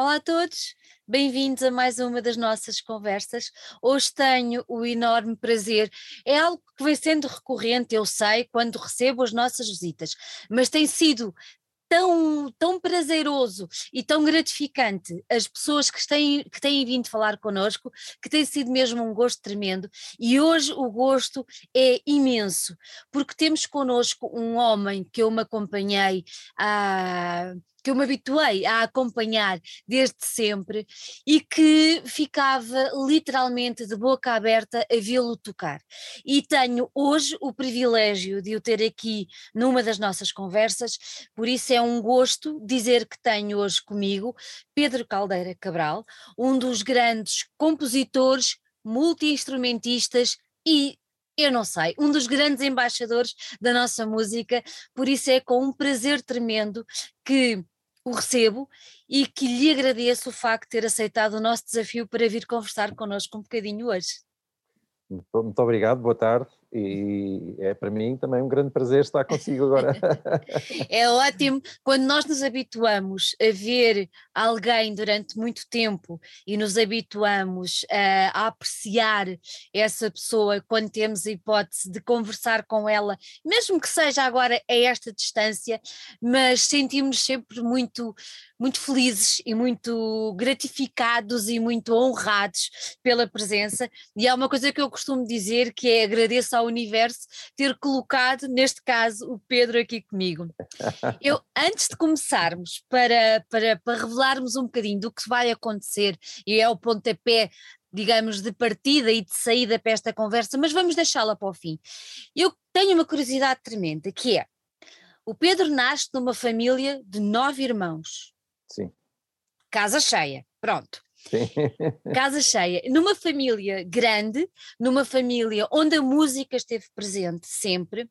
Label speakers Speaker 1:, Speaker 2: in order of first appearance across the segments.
Speaker 1: Olá a todos, bem-vindos a mais uma das nossas conversas. Hoje tenho o enorme prazer, é algo que vem sendo recorrente, eu sei, quando recebo as nossas visitas, mas tem sido tão, tão prazeroso e tão gratificante as pessoas que têm, que têm vindo falar connosco, que tem sido mesmo um gosto tremendo e hoje o gosto é imenso, porque temos connosco um homem que eu me acompanhei há que eu me habituei a acompanhar desde sempre e que ficava literalmente de boca aberta a vê-lo tocar. E tenho hoje o privilégio de o ter aqui numa das nossas conversas, por isso é um gosto dizer que tenho hoje comigo Pedro Caldeira Cabral, um dos grandes compositores, multi-instrumentistas e eu não sei, um dos grandes embaixadores da nossa música, por isso é com um prazer tremendo que o recebo e que lhe agradeço o facto de ter aceitado o nosso desafio para vir conversar connosco um bocadinho hoje.
Speaker 2: Muito obrigado, boa tarde e é para mim também um grande prazer estar consigo agora.
Speaker 1: é ótimo quando nós nos habituamos a ver alguém durante muito tempo e nos habituamos a, a apreciar essa pessoa quando temos a hipótese de conversar com ela, mesmo que seja agora a esta distância, mas sentimos sempre muito muito felizes e muito gratificados e muito honrados pela presença e há uma coisa que eu costumo dizer que é agradeço ao universo ter colocado, neste caso, o Pedro aqui comigo. Eu, antes de começarmos, para, para, para revelarmos um bocadinho do que vai acontecer, e é o pontapé digamos, de partida e de saída para esta conversa, mas vamos deixá-la para o fim. Eu tenho uma curiosidade tremenda, que é, o Pedro nasce numa família de nove irmãos.
Speaker 2: Sim.
Speaker 1: Casa cheia, pronto. Casa cheia, numa família grande, numa família onde a música esteve presente sempre,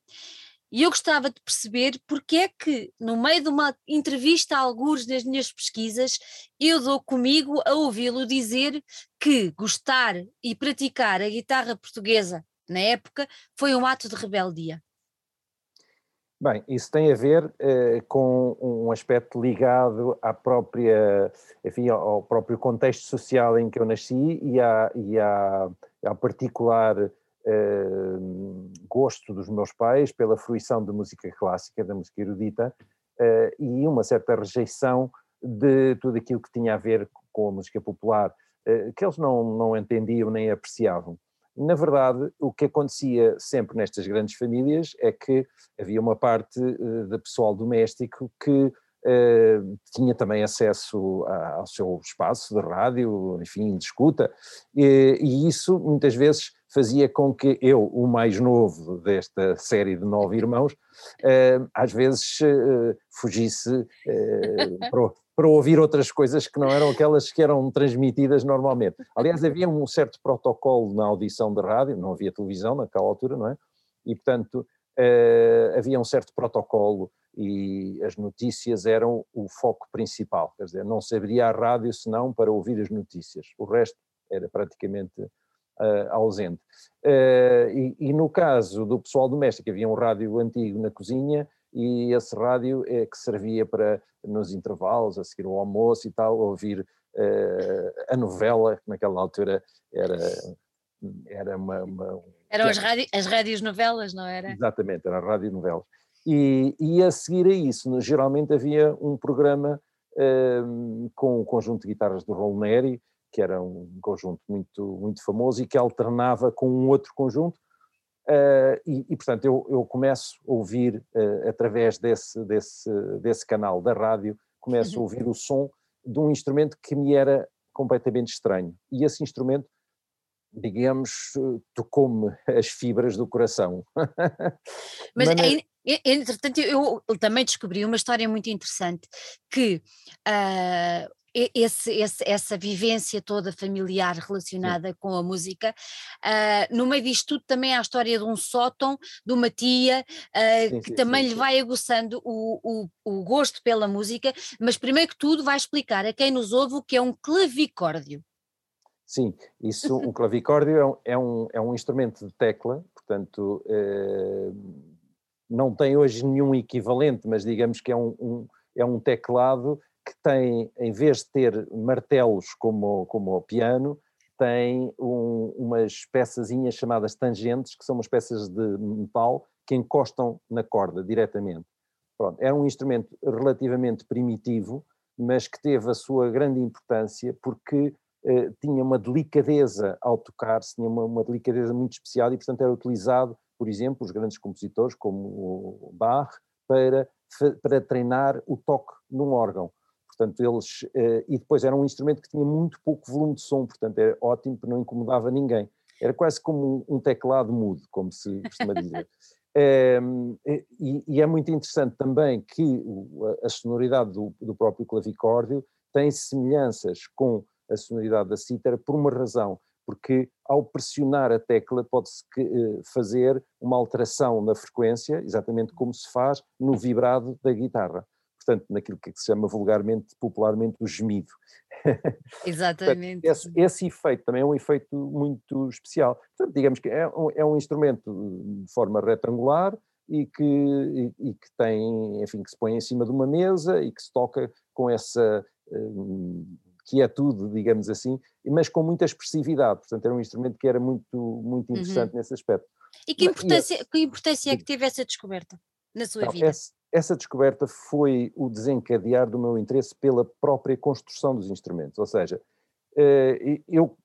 Speaker 1: e eu gostava de perceber porque é que, no meio de uma entrevista a alguns nas minhas pesquisas, eu dou comigo a ouvi-lo dizer que gostar e praticar a guitarra portuguesa na época foi um ato de rebeldia.
Speaker 2: Bem, isso tem a ver eh, com um aspecto ligado à própria, enfim, ao próprio contexto social em que eu nasci e, à, e ao particular eh, gosto dos meus pais pela fruição de música clássica, da música erudita, eh, e uma certa rejeição de tudo aquilo que tinha a ver com a música popular, eh, que eles não, não entendiam nem apreciavam. Na verdade, o que acontecia sempre nestas grandes famílias é que havia uma parte uh, de pessoal doméstico que uh, tinha também acesso a, ao seu espaço de rádio, enfim, de escuta, e, e, isso muitas vezes fazia com que eu, o mais novo desta série de nove irmãos, uh, às vezes fugisse para, para ouvir outras coisas que não eram aquelas que eram transmitidas normalmente. Aliás, havia um certo protocolo na audição de rádio, não havia televisão naquela altura, não é? E, portanto, uh, havia um certo protocolo e as notícias eram o foco principal, quer dizer, não se abria a rádio senão para ouvir as notícias, o resto era praticamente uh, ausente. Uh, e, e, no caso do pessoal doméstico, havia um rádio antigo na cozinha e esse rádio é que servia para, nos intervalos, a seguir o almoço e tal, ouvir uh, a novela, que naquela altura era, era uma... uma
Speaker 1: Eram as, rádio, as rádios novelas, não era?
Speaker 2: Exatamente, eram rádio novelas. E, e a seguir a isso, geralmente havia um programa uh, com o conjunto de guitarras do Raul Neri, que era um conjunto muito, muito famoso e que alternava com um outro conjunto, Uh, e, e, portanto, eu, eu, começo a ouvir, uh, através desse, desse, desse canal da rádio, começo a uhum. ouvir o som de um instrumento que me era completamente estranho. E esse instrumento, digamos, tocou-me as fibras do coração.
Speaker 1: Mas, entretanto, eu, eu, também descobri uma história muito interessante, que uh, esse, esse, essa vivência toda familiar relacionada Sim. com a música. Uh, no meio disto tudo também há a história de um sótão, de uma tia, uh, sim, que sim, também sim, lhe vai aguçando o, o, o, gosto pela música, mas primeiro que tudo vai explicar a quem nos ouve o que é um clavicórdio.
Speaker 2: Sim, isso, um clavicórdio é um, é um, é um instrumento de tecla, portanto, eh, não tem hoje nenhum equivalente, mas digamos que é um, um é um teclado que tem, em vez de ter martelos como, como o piano, tem um, umas peçazinhas chamadas tangentes, que são umas peças de metal que encostam na corda diretamente. Pronto, era um instrumento relativamente primitivo, mas que teve a sua grande importância porque eh, tinha uma delicadeza ao tocar-se, tinha uma, uma, delicadeza muito especial e, portanto, era utilizado, por exemplo, os grandes compositores como o Bach, para, para treinar o toque num órgão. Portanto, eles. Eh, e depois era um instrumento que tinha muito pouco volume de som, portanto, era ótimo, porque não incomodava ninguém. Era quase como um teclado mudo, como se costuma dizer. Um, ehm, e, e, é muito interessante também que a sonoridade do, do próprio clavicórdio tem semelhanças com a sonoridade da cítara por uma razão, porque ao pressionar a tecla pode-se eh, fazer uma alteração na frequência, exatamente como se faz no vibrado da guitarra. Portanto, naquilo que se chama vulgarmente, popularmente, o gemido.
Speaker 1: Exatamente.
Speaker 2: Portanto, esse, esse, efeito também é um efeito muito especial. Portanto, digamos que é um, é um instrumento de forma retangular e que, e, e, que tem, enfim, que se põe em cima de uma mesa e que se toca com essa hum, que é tudo, digamos assim, mas com muita expressividade. Portanto, era um instrumento que era muito, muito uhum. interessante uhum. nesse aspecto.
Speaker 1: E que importância, que importância é que teve essa descoberta na sua vida?
Speaker 2: Essa, essa descoberta foi o desencadear do meu interesse pela própria construção dos instrumentos. Ou seja, eh, eu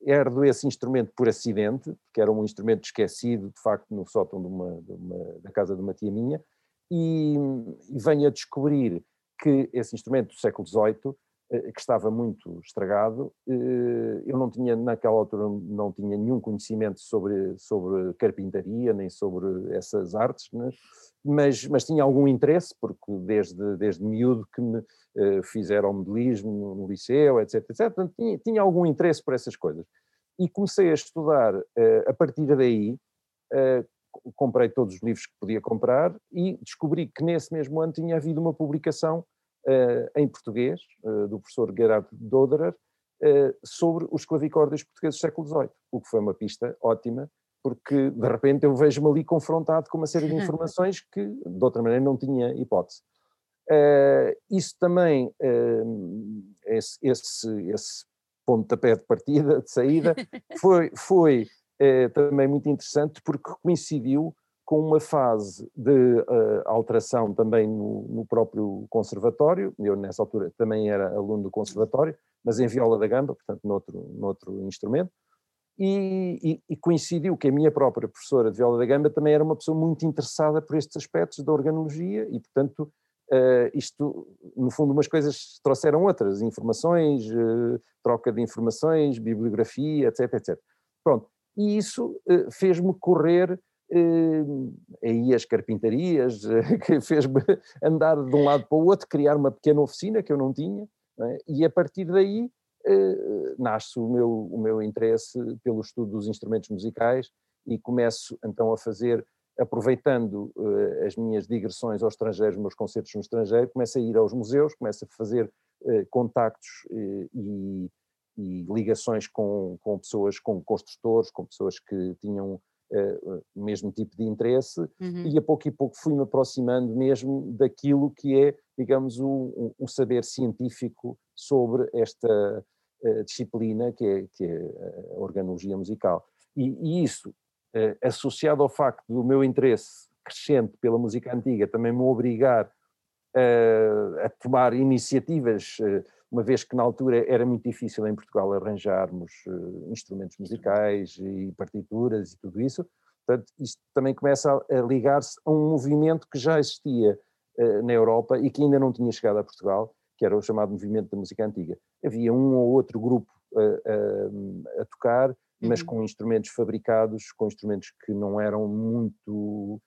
Speaker 2: herdo esse instrumento por acidente, que era um instrumento esquecido, de facto, no sótão de uma, de uma, da casa de uma tia minha, e, e venho a descobrir que esse instrumento do século XVIII que estava muito estragado. Eh, eu não tinha, naquela altura, não tinha nenhum conhecimento sobre, sobre carpintaria, nem sobre essas artes, né? mas, mas tinha algum interesse, porque desde, desde miúdo que me uh, fizeram modelismo no, no, liceu, etc, etc. Portanto, tinha, tinha algum interesse por essas coisas. E comecei a estudar a partir daí, comprei todos os livros que podia comprar e descobri que nesse mesmo ano tinha havido uma publicação em português, uh, do professor Gerard Doderer, uh, sobre os clavicórdios portugueses do século XVIII, o que foi uma pista ótima, porque de repente eu vejo-me ali confrontado com uma série de informações que de outra maneira não tinha hipótese. isso também, esse, esse, esse pontapé de partida, de saída, foi, foi também muito interessante porque coincidiu com uma fase de uh, alteração também no, no, próprio conservatório, eu nessa altura também era aluno do conservatório, mas em viola da gamba, portanto noutro, noutro instrumento, e, e, e, coincidiu que a minha própria professora de viola da gamba também era uma pessoa muito interessada por estes aspectos da organologia e portanto uh, isto, no fundo umas coisas trouxeram outras, informações, uh, troca de informações, bibliografia, etc, etc. Pronto, e isso fez-me correr aí as carpintarias, uh, que fez-me andar de um lado para o outro, criar uma pequena oficina que eu não tinha, não é? e a partir daí uh, nasce o meu, o meu interesse pelo estudo dos instrumentos musicais e começo então a fazer, aproveitando as minhas digressões ao estrangeiro, os meus concertos no estrangeiro, começo a ir aos museus, começo a fazer contactos e, e ligações com, com pessoas, com construtores, com pessoas que tinham uh, mesmo tipo de interesse uhum. e a pouco e pouco fui-me aproximando mesmo daquilo que é, digamos, o, o saber científico sobre esta uh, disciplina que é, que é a organologia musical. E, e isso, uh, associado ao facto do meu interesse crescente pela música antiga, também me obrigar a tomar iniciativas uma vez que na altura era muito difícil em Portugal arranjarmos uh, instrumentos musicais e partituras e tudo isso, portanto isto também começa a, a ligar-se a um movimento que já existia uh, na Europa e que ainda não tinha chegado a Portugal, que era o chamado movimento da música antiga. Havia um ou outro grupo uh, a tocar, mas uhum. com instrumentos fabricados, com instrumentos que não eram muito,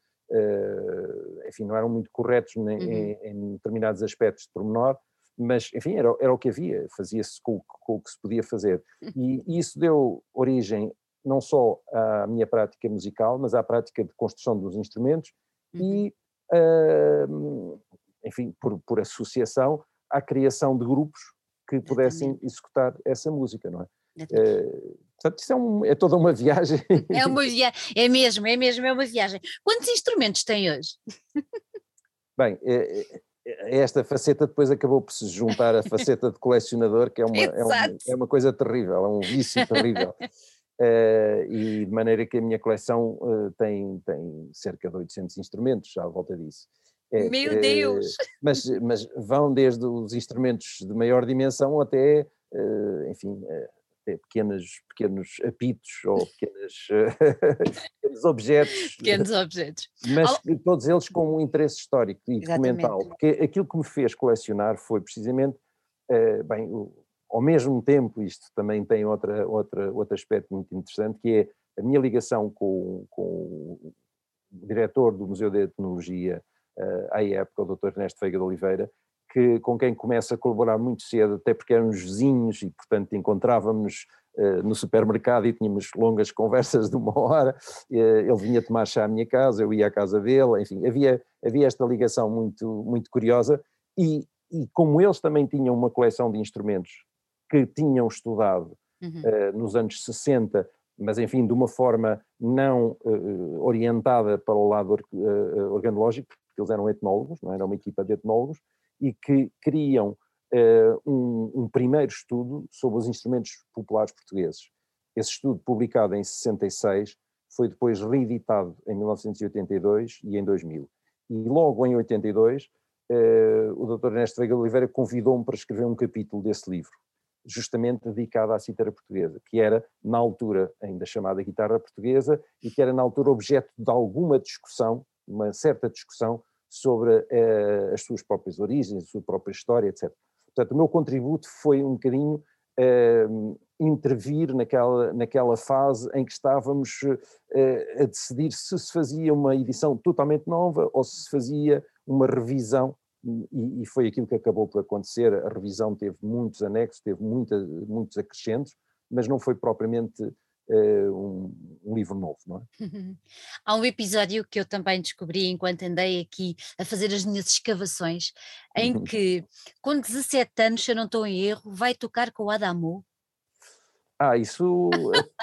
Speaker 2: enfim, não eram muito corretos uhum. em, em determinados aspectos de pormenor, mas enfim, era, era o que havia, fazia-se com, com, o que se podia fazer. E, e, isso deu origem não só à minha prática musical, mas à prática de construção dos instrumentos e, uh, enfim, por, por associação, à criação de grupos que pudessem executar essa música, não é? Uh, portanto, isso é, um, é, toda uma viagem.
Speaker 1: É uma viagem, é mesmo, é mesmo, é uma viagem. Quantos instrumentos tem hoje?
Speaker 2: Bem, é, esta faceta depois acabou por se juntar à faceta de colecionador, que é uma, é uma, é uma coisa terrível, é um vício terrível. Uh, e de maneira que a minha coleção uh, tem, tem cerca de 800 instrumentos já à volta disso.
Speaker 1: É, Meu Deus!
Speaker 2: mas, mas vão desde os instrumentos de maior dimensão até, enfim, pequenos, pequenos apitos ou pequenas, pequenos objetos.
Speaker 1: Pequenos objetos.
Speaker 2: Mas todos eles com um interesse histórico e documental. Porque aquilo que me fez colecionar foi precisamente, bem, ao mesmo tempo, isto também tem outra, outra, outro aspecto muito interessante, que é a minha ligação com, com o diretor do Museu de Etnologia uh, à época, o Dr. Ernesto Feiga de Oliveira, que, com quem começa a colaborar muito cedo, até porque éramos vizinhos e, portanto, encontrávamos uh, no supermercado e tínhamos longas conversas de uma hora. Uh, ele vinha tomar chá à minha casa, eu ia à casa dele, enfim, havia, havia esta ligação muito, muito curiosa. E, e como eles também tinham uma coleção de instrumentos que tinham estudado uhum. uh, nos anos 60, mas enfim, de uma forma não orientada para o lado organológico, porque eles eram etnólogos, não era uma equipa de etnólogos, e que queriam um, um, primeiro estudo sobre os instrumentos populares portugueses. Esse estudo, publicado em 66, foi depois reeditado em 1982 e em 2000. E logo em 82, o Dr. Ernesto Veiga Oliveira convidou-me para escrever um capítulo desse livro justamente dedicada à cítara portuguesa, que era, na altura, ainda chamada guitarra portuguesa, e que era, na altura, objeto de alguma discussão, uma certa discussão, sobre eh, as suas próprias origens, a sua própria história, etc. Portanto, o meu contributo foi um bocadinho eh, intervir naquela, naquela fase em que estávamos eh, a decidir se se fazia uma edição totalmente nova ou se se fazia uma revisão e, e, foi aquilo que acabou por acontecer. A revisão teve muitos anexos, teve muita, muitos acrescentos, mas não foi propriamente uh, um, um, livro novo, não é?
Speaker 1: Há um episódio que eu também descobri enquanto andei aqui a fazer as minhas escavações, em uhum. que, com 17 anos, se eu não estou em erro, vai tocar com o Adamo
Speaker 2: ah, isso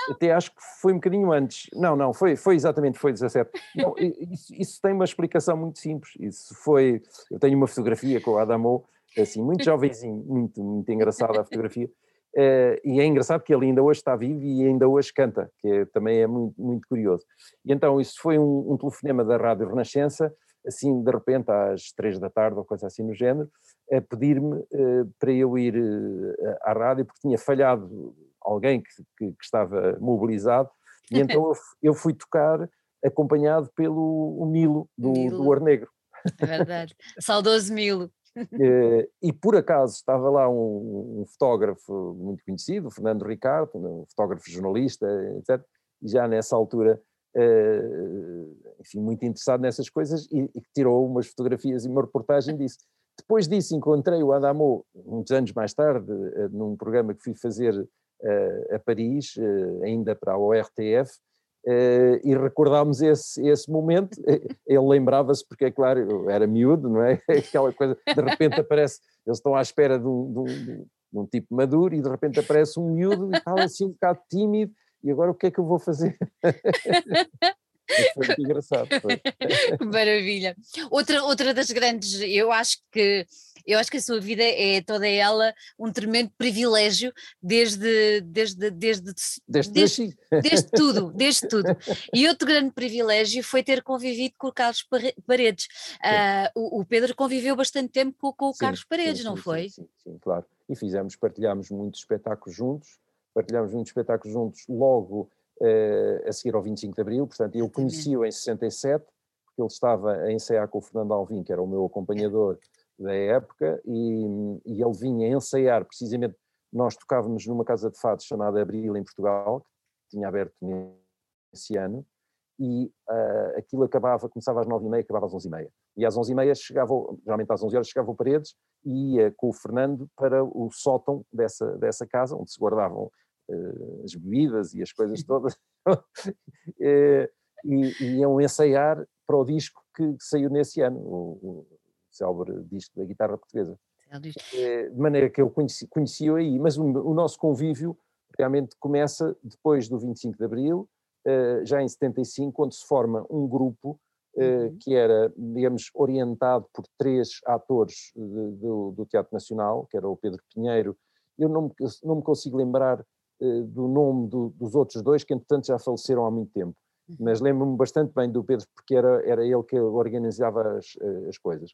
Speaker 2: até acho que foi um bocadinho antes. Não, não, foi, foi exatamente, foi 17. Não, isso, isso, tem uma explicação muito simples. Isso foi, eu tenho uma fotografia com o Adamo, assim, muito jovenzinho, muito, muito engraçada a fotografia. Uh, e é engraçado que ele ainda hoje está vivo e ainda hoje canta, que é, também é muito, muito curioso. E então isso foi um, um telefonema da Rádio Renascença, assim de repente às três da tarde ou coisa assim no género, a pedir-me uh, para eu ir uh, à rádio porque tinha falhado alguém que, que, que estava mobilizado, e então eu, fui tocar acompanhado pelo Milo, do, Milo. do Ouro Negro.
Speaker 1: É verdade, saudoso Milo.
Speaker 2: Eh, e por acaso estava lá um, um, fotógrafo muito conhecido, Fernando Ricardo, um fotógrafo jornalista, etc. E já nessa altura, uh, enfim, muito interessado nessas coisas e, e, tirou umas fotografias e uma reportagem disso. Depois disso encontrei o Adamo, muitos anos mais tarde, uh, num programa que fui fazer a Paris, eh, ainda para a ORTF, e recordámos esse, esse momento, ele lembrava-se, porque é claro, era miúdo, não é? Aquela coisa, de repente aparece, eles estão à espera de um, de um, de um tipo maduro e de repente aparece um miúdo e tal assim um bocado tímido, e agora o que é que eu vou fazer? foi muito engraçado. Foi.
Speaker 1: Maravilha. Outra, outra das grandes, eu acho que eu acho que a sua vida é toda ela um tremendo privilégio desde desde desde
Speaker 2: desde, desde,
Speaker 1: desde tudo, desde tudo. E outro grande privilégio foi ter convivido com o Carlos Paredes. Uh, o, o, Pedro conviveu bastante tempo com, com o sim, Carlos Paredes, sim, não
Speaker 2: sim,
Speaker 1: foi?
Speaker 2: Sim, sim, claro. E fizemos, partilhámos muitos espetáculos juntos, partilhámos muitos espetáculos juntos logo uh, a seguir ao 25 de Abril, portanto eu conheci-o em 67, porque ele estava a ensaiar com o Fernando Alvim, que era o meu acompanhador da época, e, e ele vinha ensaiar precisamente, nós tocávamos numa casa de fados chamada Abril em Portugal, que tinha aberto nesse ano, e uh, aquilo acabava, começava às nove e meia, acabava às onze e meia. E às onze e meia chegava, geralmente às onze horas chegava o Paredes e ia com o Fernando para o sótão dessa, dessa casa, onde se guardavam as bebidas e as coisas todas, e, e iam ensaiar para o disco que saiu nesse ano, o, célebre disco da guitarra portuguesa. É, de maneira que eu conheci, conheci-o aí, mas o, o, nosso convívio realmente começa depois do 25 de Abril, já em 75, onde se forma um grupo uhum. que era, digamos, orientado por três atores do, do, Teatro Nacional, que era o Pedro Pinheiro. Eu não não me consigo lembrar do nome do, dos outros dois, que entretanto já faleceram há muito tempo, uhum. mas lembro-me bastante bem do Pedro, porque era, era ele que organizava as, as coisas.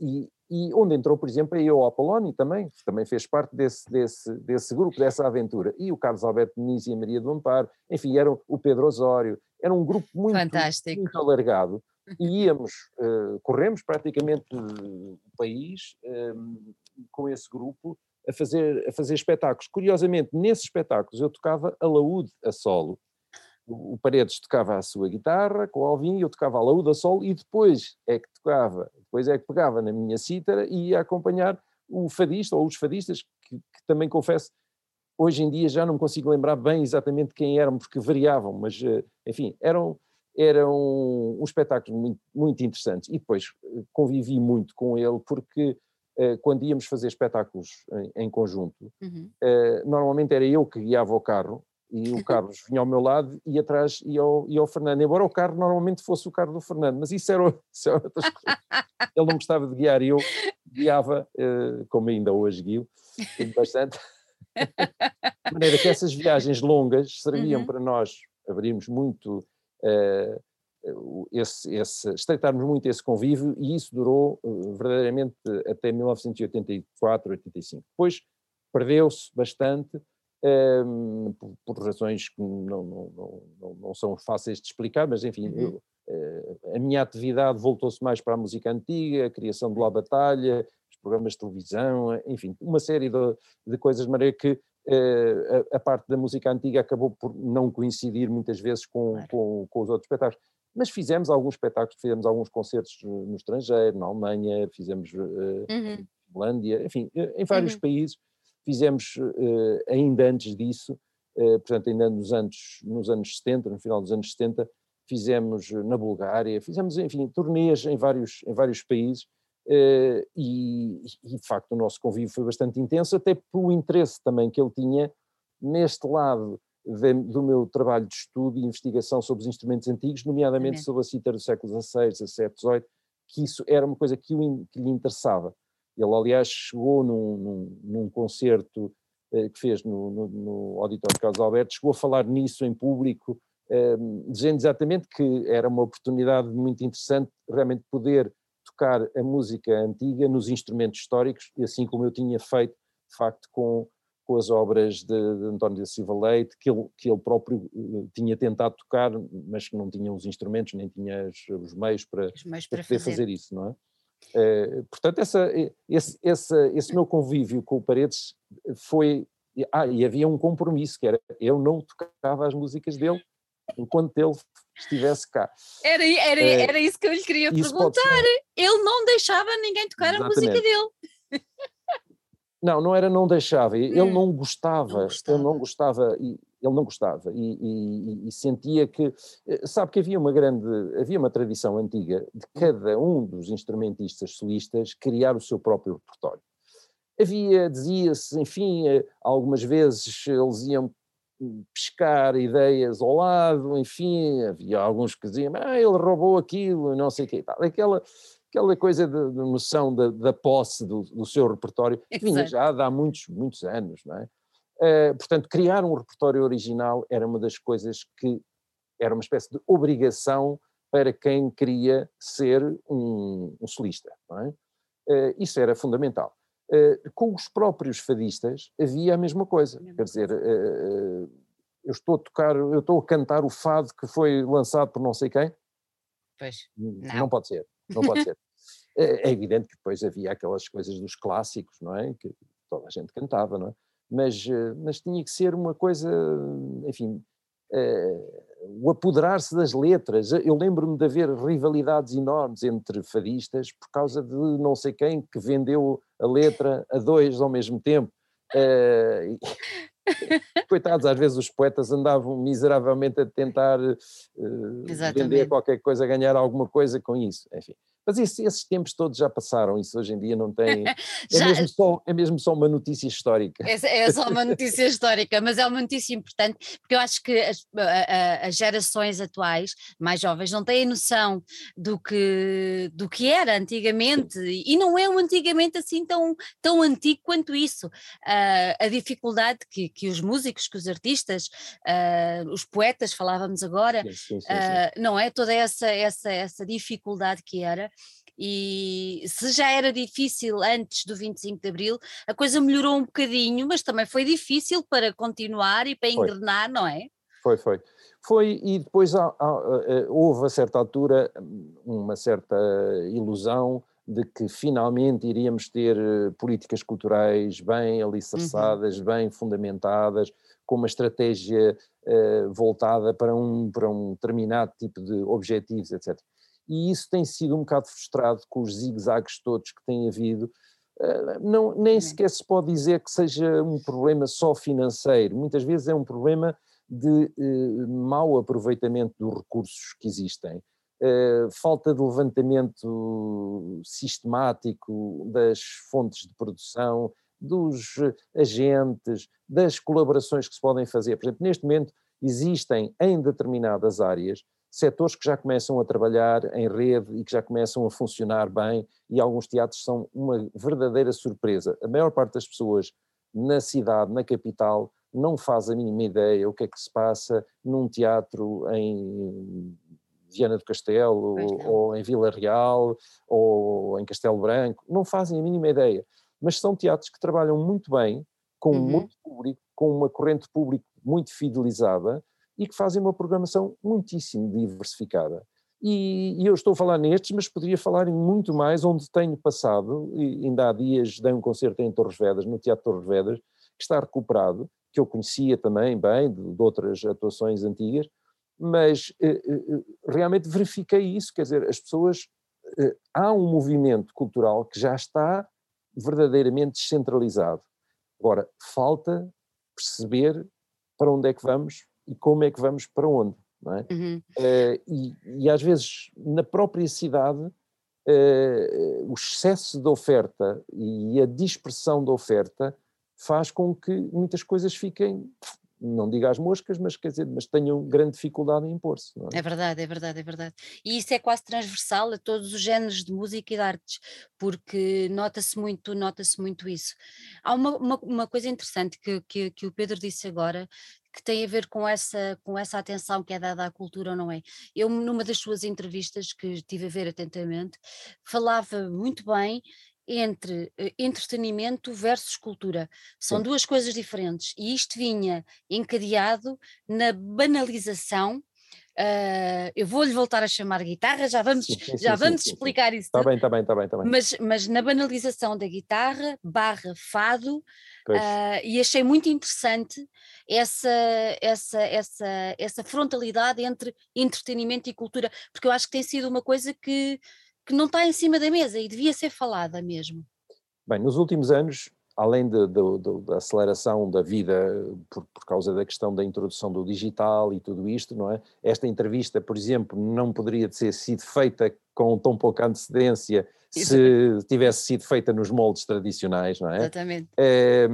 Speaker 2: E, e onde entrou, por exemplo, aí o Apolónio também, também fez parte desse, desse, desse grupo, dessa aventura. E o Carlos Alberto Muniz e a Maria do Amparo, enfim, eram o Pedro Osório, era um grupo muito, muito alargado. E íamos, uh, corremos praticamente o país com esse grupo a fazer, a fazer espetáculos. Curiosamente, nesses espetáculos eu tocava a laúde a solo. O, Paredes tocava a sua guitarra com o Alvin, eu tocava a laúde a solo e depois é que tocava depois é que pegava na minha cítara e ia acompanhar o fadista ou os fadistas, que, que, também confesso, hoje em dia já não me consigo lembrar bem exatamente quem eram, porque variavam, mas eh, enfim, eram, eram um espetáculo muito, muito interessantes. E depois eh, convivi muito com ele, porque quando íamos fazer espetáculos em, conjunto, uhum. normalmente era eu que guiava o carro e o Carlos vinha ao meu lado e atrás ia o, ia o Fernando, embora o carro normalmente fosse o carro do Fernando, mas isso era, isso era outras coisas. Ele não gostava de guiar e eu guiava, uh, como ainda hoje guio, bastante. de maneira que essas viagens longas serviam uhum. para nós abrirmos muito uh, esse, esse, estreitarmos muito esse convívio e isso durou uh, verdadeiramente até 1984, 85. Depois perdeu-se bastante, um, por, por, razões que não, não, não, não, são fáceis de explicar, mas enfim, uhum. eu, uh, a minha atividade voltou-se mais para a música antiga, a criação de La Batalha, os programas de televisão, enfim, uma série de, de coisas, de maneira que uh, a, a, parte da música antiga acabou por não coincidir muitas vezes com, claro. com, com os outros espetáculos. Mas fizemos alguns espetáculos, fizemos alguns concertos no estrangeiro, na Alemanha, fizemos uh, uhum. Finlândia, enfim, em vários uhum. países Fizemos uh, ainda antes disso, uh, portanto, ainda nos anos, nos anos 70, no final dos anos 70, fizemos na Bulgária, fizemos, enfim, turnês em vários, em vários países uh, e, e, de facto, o nosso convívio foi bastante intenso, até pelo interesse também que ele tinha neste lado do meu trabalho de estudo e investigação sobre os instrumentos antigos, nomeadamente sobre a cítara do século XVI, XVII, XVIII, que isso era uma coisa que, o, que lhe interessava. Ele, aliás, chegou num, num, num concerto eh, que fez no, no, no, Auditório Carlos Alberto, chegou a falar nisso em público, eh, dizendo exatamente que era uma oportunidade muito interessante realmente poder tocar a música antiga nos instrumentos históricos, e assim como eu tinha feito, de facto, com, com as obras de, de António da Silva Leite, que ele, que ele próprio uh, tinha tentado tocar, mas que não tinha os instrumentos, nem tinha os, os meios para, os meios para, para poder fazer. fazer isso, não é? Eh, portanto, essa, esse, esse, esse meu convívio com o Paredes foi. Ah, e havia um compromisso, que era eu não tocava as músicas dele enquanto ele estivesse cá.
Speaker 1: Era, era, eh, era isso que eu lhe queria perguntar. Ele não deixava ninguém tocar Exatamente. a música dele.
Speaker 2: Não, não era não deixava, ele hum, não gostava, não gostava. ele não gostava, e ele não gostava e, e, e, sentia que, eh, sabe que havia uma grande, havia uma tradição antiga de cada um dos instrumentistas solistas criar o seu próprio repertório. Havia, dizia-se, enfim, eh, algumas vezes eles iam pescar ideias ao lado, enfim, havia alguns que diziam, ah, ele roubou aquilo, não sei o que e tal. Aquela, aquela coisa de, de noção da, da posse do, do, seu repertório, que vinha já há muitos, muitos anos, não é? Uh, portanto, criar um repertório original era uma das coisas que era uma espécie de obrigação para quem queria ser um, um solista. É? Uh, isso era fundamental. Uh, com os próprios fadistas havia a mesma coisa. Quer dizer, eu estou a tocar, eu estou a cantar o fado que foi lançado por não sei quem.
Speaker 1: Pois,
Speaker 2: não, não pode ser, não pode ser. É, é evidente que depois havia aquelas coisas dos clássicos, não é? Que toda a gente cantava, não é? mas, eh, mas tinha que ser uma coisa, enfim, uh, o apoderar-se das letras. Eu lembro-me de haver rivalidades enormes entre fadistas por causa de não sei quem que vendeu a letra a dois ao mesmo tempo. Uh, coitados, às vezes os poetas andavam miseravelmente a tentar uh, vender qualquer coisa, ganhar alguma coisa com isso. Enfim, Mas isso, esses tempos todos já passaram, isso hoje em dia não tem. É, mesmo, só, é mesmo só uma notícia histórica.
Speaker 1: É, é, só uma notícia histórica, mas é uma notícia importante, porque eu acho que as, as, gerações atuais, mais jovens, não têm noção do que, do que era antigamente, e não é um antigamente assim tão, tão antigo quanto isso. Uh, a dificuldade que, que os músicos, que os artistas, uh, os poetas, falávamos agora, sim, sim, sim, uh, não é? Toda essa, essa, essa dificuldade que era. E se já era difícil antes do 25 de Abril, a coisa melhorou um bocadinho, mas também foi difícil para continuar e para foi. engrenar, não é?
Speaker 2: Foi, foi. Foi, e depois há, há, eh, houve a certa altura uma certa ilusão de que finalmente iríamos ter eh, políticas culturais bem alicerçadas, uhum. bem fundamentadas, com uma estratégia uh, voltada para um, para um determinado tipo de objetivos, etc. E isso tem sido um bocado frustrado com os zigue-zagues todos que têm havido. Uh, não, nem sequer se pode dizer que seja um problema só financeiro, muitas vezes é um problema de uh, mau aproveitamento dos recursos que existem. Uh, falta de levantamento sistemático das fontes de produção, dos agentes, das colaborações que se podem fazer. Por exemplo, neste momento existem em determinadas áreas setores que já começam a trabalhar em rede e que já começam a funcionar bem e alguns teatros são uma verdadeira surpresa. A maior parte das pessoas na cidade, na capital, não faz a mínima ideia o que é que se passa num teatro em Viana do Castelo, ou em Vila Real, ou em Castelo Branco, não fazem a mínima ideia mas são teatros que trabalham muito bem, com uhum. muito público, com uma corrente pública muito fidelizada e que fazem uma programação muitíssimo diversificada. E, e, eu estou a falar nestes, mas poderia falar em muito mais, onde tenho passado, e ainda há dias dei um concerto em Torres Vedras, no Teatro Torres Vedras, que está recuperado, que eu conhecia também bem, de, de outras atuações antigas, mas eh, eh, eh realmente verifiquei isso, quer dizer, as pessoas, eh, há um movimento cultural que já está verdadeiramente descentralizado. Agora, falta perceber para onde é que vamos e como é que vamos para onde. Não é? Uhum. Uh, e, e, às vezes na própria cidade uh, o excesso de oferta e a dispersão da oferta faz com que muitas coisas fiquem não diga as moscas, mas quer dizer, mas tenham grande dificuldade em impor-se.
Speaker 1: É? é? verdade, é verdade, é verdade. E isso é quase transversal a todos os géneros de música e de artes, porque nota-se muito, nota-se muito isso. Há uma, uma, uma coisa interessante que, que, que o Pedro disse agora, que tem a ver com essa, com essa atenção que é dada à cultura ou não é. Eu, numa das suas entrevistas, que estive a ver atentamente, falava muito bem entre uh, entretenimento versus cultura. São Sim. duas coisas diferentes. E isto vinha encadeado na banalização. Uh, eu vou-lhe voltar a chamar guitarra, já vamos, sim, sim, já sim, vamos explicar isso.
Speaker 2: Está bem, está bem, está bem, tá bem.
Speaker 1: Mas, mas na banalização da guitarra, barra fado, uh, e achei muito interessante essa, essa, essa, essa frontalidade entre entretenimento e cultura, porque eu acho que tem sido uma coisa que que não está em cima da mesa e devia ser falada mesmo.
Speaker 2: Bem, nos últimos anos, além de, de, de, da aceleração da vida por, por, causa da questão da introdução do digital e tudo isto, não é? Esta entrevista, por exemplo, não poderia ter sido feita com tão pouca antecedência se tivesse sido feita nos moldes tradicionais, não é?
Speaker 1: Exatamente. É,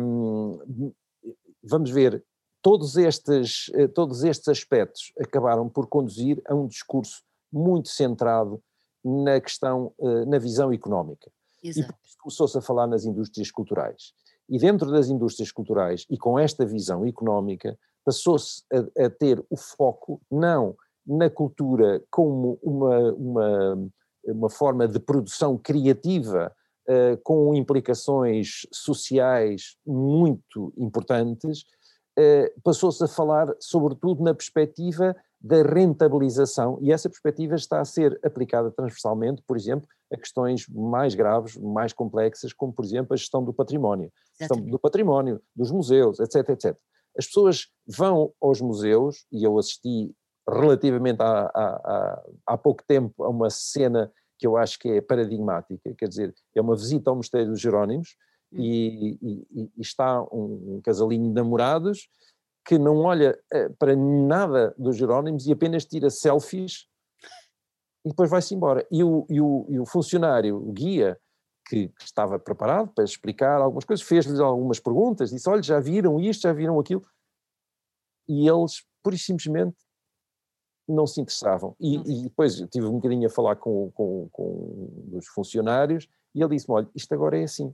Speaker 2: vamos ver, todos estes, eh, todos estes aspectos acabaram por conduzir a um discurso muito centrado na questão, eh, na visão económica. Exato. E começou-se a falar nas indústrias culturais. E dentro das indústrias culturais, e com esta visão económica, passou-se a, a, ter o foco não na cultura como uma, uma, uma forma de produção criativa uh, com implicações sociais muito importantes, uh, passou-se a falar sobretudo na perspectiva da rentabilização, e essa perspectiva está a ser aplicada transversalmente, por exemplo, a questões mais graves, mais complexas, como, por exemplo, a gestão do património, gestão do património, dos museus, etc, etc. As pessoas vão aos museus, e eu assisti relativamente há, há, há pouco tempo a uma cena que eu acho que é paradigmática, quer dizer, é uma visita ao Mosteiro dos Jerónimos, hum. e, e, e, está um, um casalinho de namorados que não olha eh, para nada dos Jerónimos e apenas tira selfies e depois vai-se embora. E o, e, o, e o funcionário, o guia, que, que, estava preparado para explicar algumas coisas, fez-lhes algumas perguntas, disse, olha, já viram isto, já viram aquilo, e eles, pura e simplesmente, não se interessavam. E, e depois tive um bocadinho a falar com, com, com os funcionários, e ele disse-me, olha, isto agora é assim.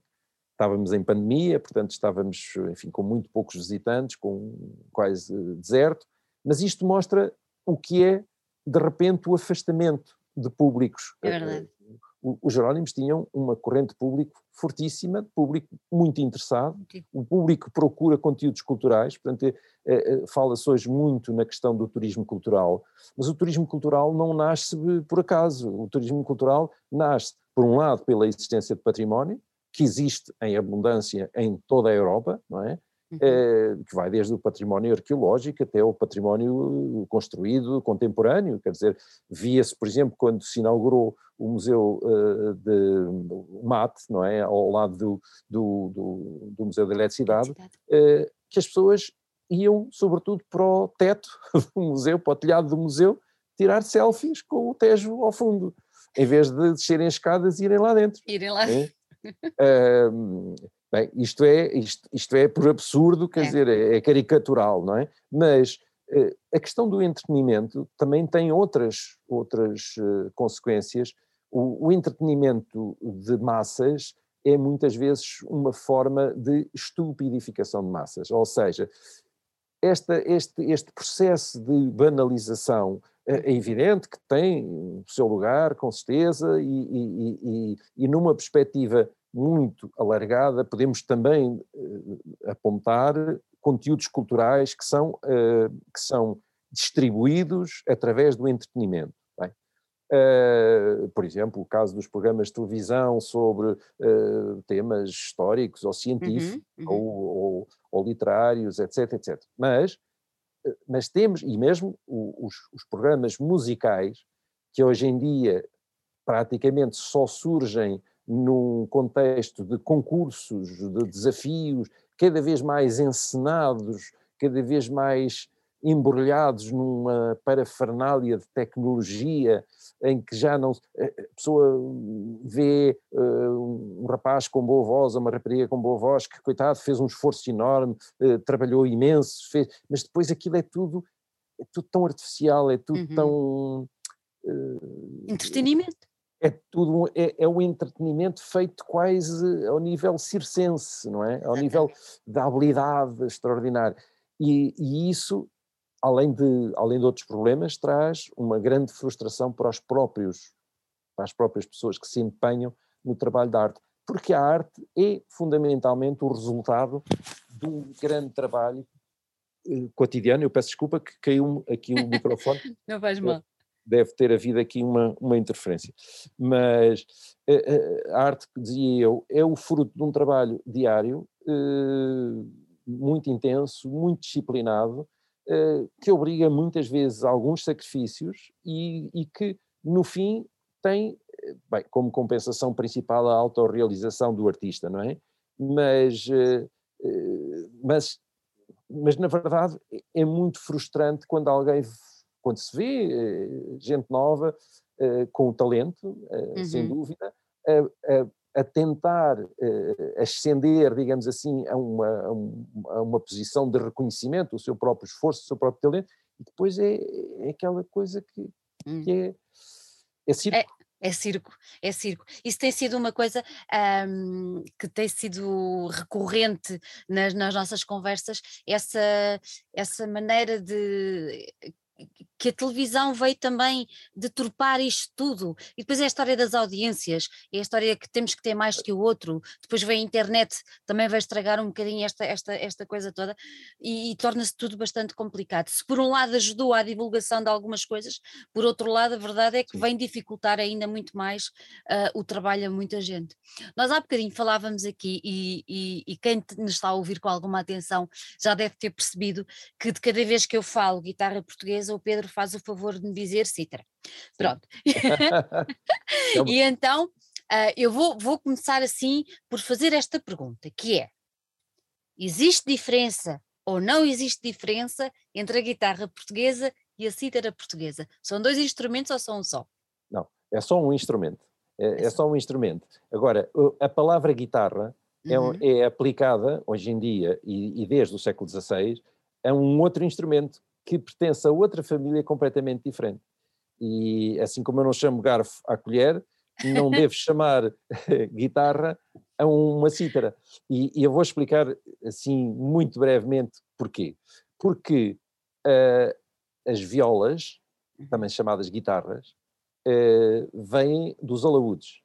Speaker 2: Estávamos em pandemia, portanto estávamos, enfim, com muito poucos visitantes, com quase deserto, mas isto mostra o que é, de repente, o afastamento de públicos.
Speaker 1: É verdade.
Speaker 2: Os Jerónimos tinham uma corrente de público fortíssima, público muito interessado, o público procura conteúdos culturais, portanto é, é, fala-se hoje muito na questão do turismo cultural, mas o turismo cultural não nasce por acaso, o turismo cultural nasce, por um lado, pela existência de património, que existe em abundância em toda a Europa, não é? Uhum. É, que vai desde o património arqueológico até o património construído contemporâneo, quer dizer, via-se, por exemplo, quando se inaugurou o Museu uh, de Mate, não é, ao lado do, do, do, do Museu da Eletricidade, que as pessoas iam, sobretudo, para o teto do museu, para o telhado do museu, tirar selfies com o Tejo ao fundo, em vez de descerem as escadas e irem lá dentro.
Speaker 1: Irem lá.
Speaker 2: É? Uh, bem, isto é, isto, isto é por absurdo, quer é. dizer, é, é, caricatural, não é? Mas uh, a questão do entretenimento também tem outras, outras uh, consequências. O, o, entretenimento de massas é muitas vezes uma forma de estupidificação de massas, ou seja, esta, este, este processo de banalização é, é evidente que tem o seu lugar, com certeza, e, e, e, e numa perspectiva muito alargada, podemos também uh, apontar conteúdos culturais que são, uh, que são distribuídos através do entretenimento. Uh, por exemplo, o caso dos programas de televisão sobre uh, temas históricos ou científicos uhum, uhum. Ou, ou, ou, literários, etc, etc. Mas, mas temos, e mesmo os, os programas musicais, que hoje em dia praticamente só surgem num contexto de concursos, de desafios, cada vez mais encenados, cada vez mais embrulhados numa parafernália de tecnologia em que já não a pessoa vê uh, um rapaz com boa voz, uma rapariga com boa voz, que coitado fez um esforço enorme, uh, trabalhou imenso, fez, mas depois aquilo é tudo é tudo tão artificial, é tudo uhum. tão
Speaker 1: uh, entretenimento
Speaker 2: é tudo é, é um entretenimento feito quase ao nível circense, não é? Ao nível da habilidade extraordinária. E, e, isso, além de, além de outros problemas, traz uma grande frustração para os próprios, para as próprias pessoas que se empenham no trabalho da arte, porque a arte é fundamentalmente o resultado de um grande trabalho eh, cotidiano. Eu peço desculpa que caiu aqui o microfone.
Speaker 1: Não faz mal
Speaker 2: deve ter havido aqui uma, uma interferência. Mas a, eh, eh, a arte, dizia eu, é o fruto de um trabalho diário, eh, muito intenso, muito disciplinado, que obriga muitas vezes a alguns sacrifícios e, e que, no fim, tem, bem, como compensação principal a autorrealização do artista, não é? Mas, mas, mas, na verdade, é muito frustrante quando alguém quando se vê eh, gente nova eh, com talento, eh, uhum. sem dúvida, a, a, a tentar ascender, digamos assim, a uma, a uma posição de reconhecimento do seu próprio esforço, do seu próprio talento, e depois é, é aquela coisa que, hum. que é, é circo.
Speaker 1: É. É circo, é circo. Isso tem sido uma coisa um, que tem sido recorrente nas, nas nossas conversas, essa, essa maneira de que a televisão veio também deturpar isto tudo. E depois é a história das audiências, é a história que temos que ter mais que o outro. Depois vem a internet, também vai estragar um bocadinho esta, esta, esta coisa toda e, e torna-se tudo bastante complicado. Se por um lado ajudou à divulgação de algumas coisas, por outro lado, a verdade é que vem dificultar ainda muito mais uh, o trabalho a muita gente. Nós há bocadinho falávamos aqui, e, e, e quem nos está a ouvir com alguma atenção já deve ter percebido que de cada vez que eu falo guitarra portuguesa, o Pedro faz o favor de me dizer Citra. Pronto. e então uh, eu vou, vou começar assim por fazer esta pergunta, que é: existe diferença ou não existe diferença entre a guitarra portuguesa e a cítara portuguesa? São dois instrumentos ou são um só?
Speaker 2: Não, É só um instrumento. É, é só um instrumento. Agora, a palavra guitarra é uhum. é, é, aplicada hoje em dia e, e, desde o século XVI a um outro instrumento que pertence a outra família completamente diferente. E assim como eu não chamo garfo à colher, não devo chamar guitarra a uma cítara. E, e, eu vou explicar assim muito brevemente porquê. Porque uh, as violas, uhum. também chamadas guitarras, uh, vêm dos alaúdes.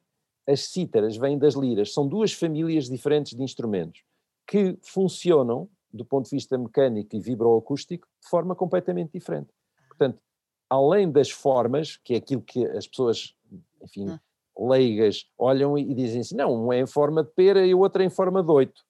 Speaker 2: As cítaras vêm das liras. São duas famílias diferentes de instrumentos que funcionam, do ponto de vista mecânico e vibroacústico, de forma completamente diferente. Portanto, além das formas, que é aquilo que as pessoas, enfim, ah. leigas, olham e dizem assim, não, um é em forma de pera e o outro é em forma de oito.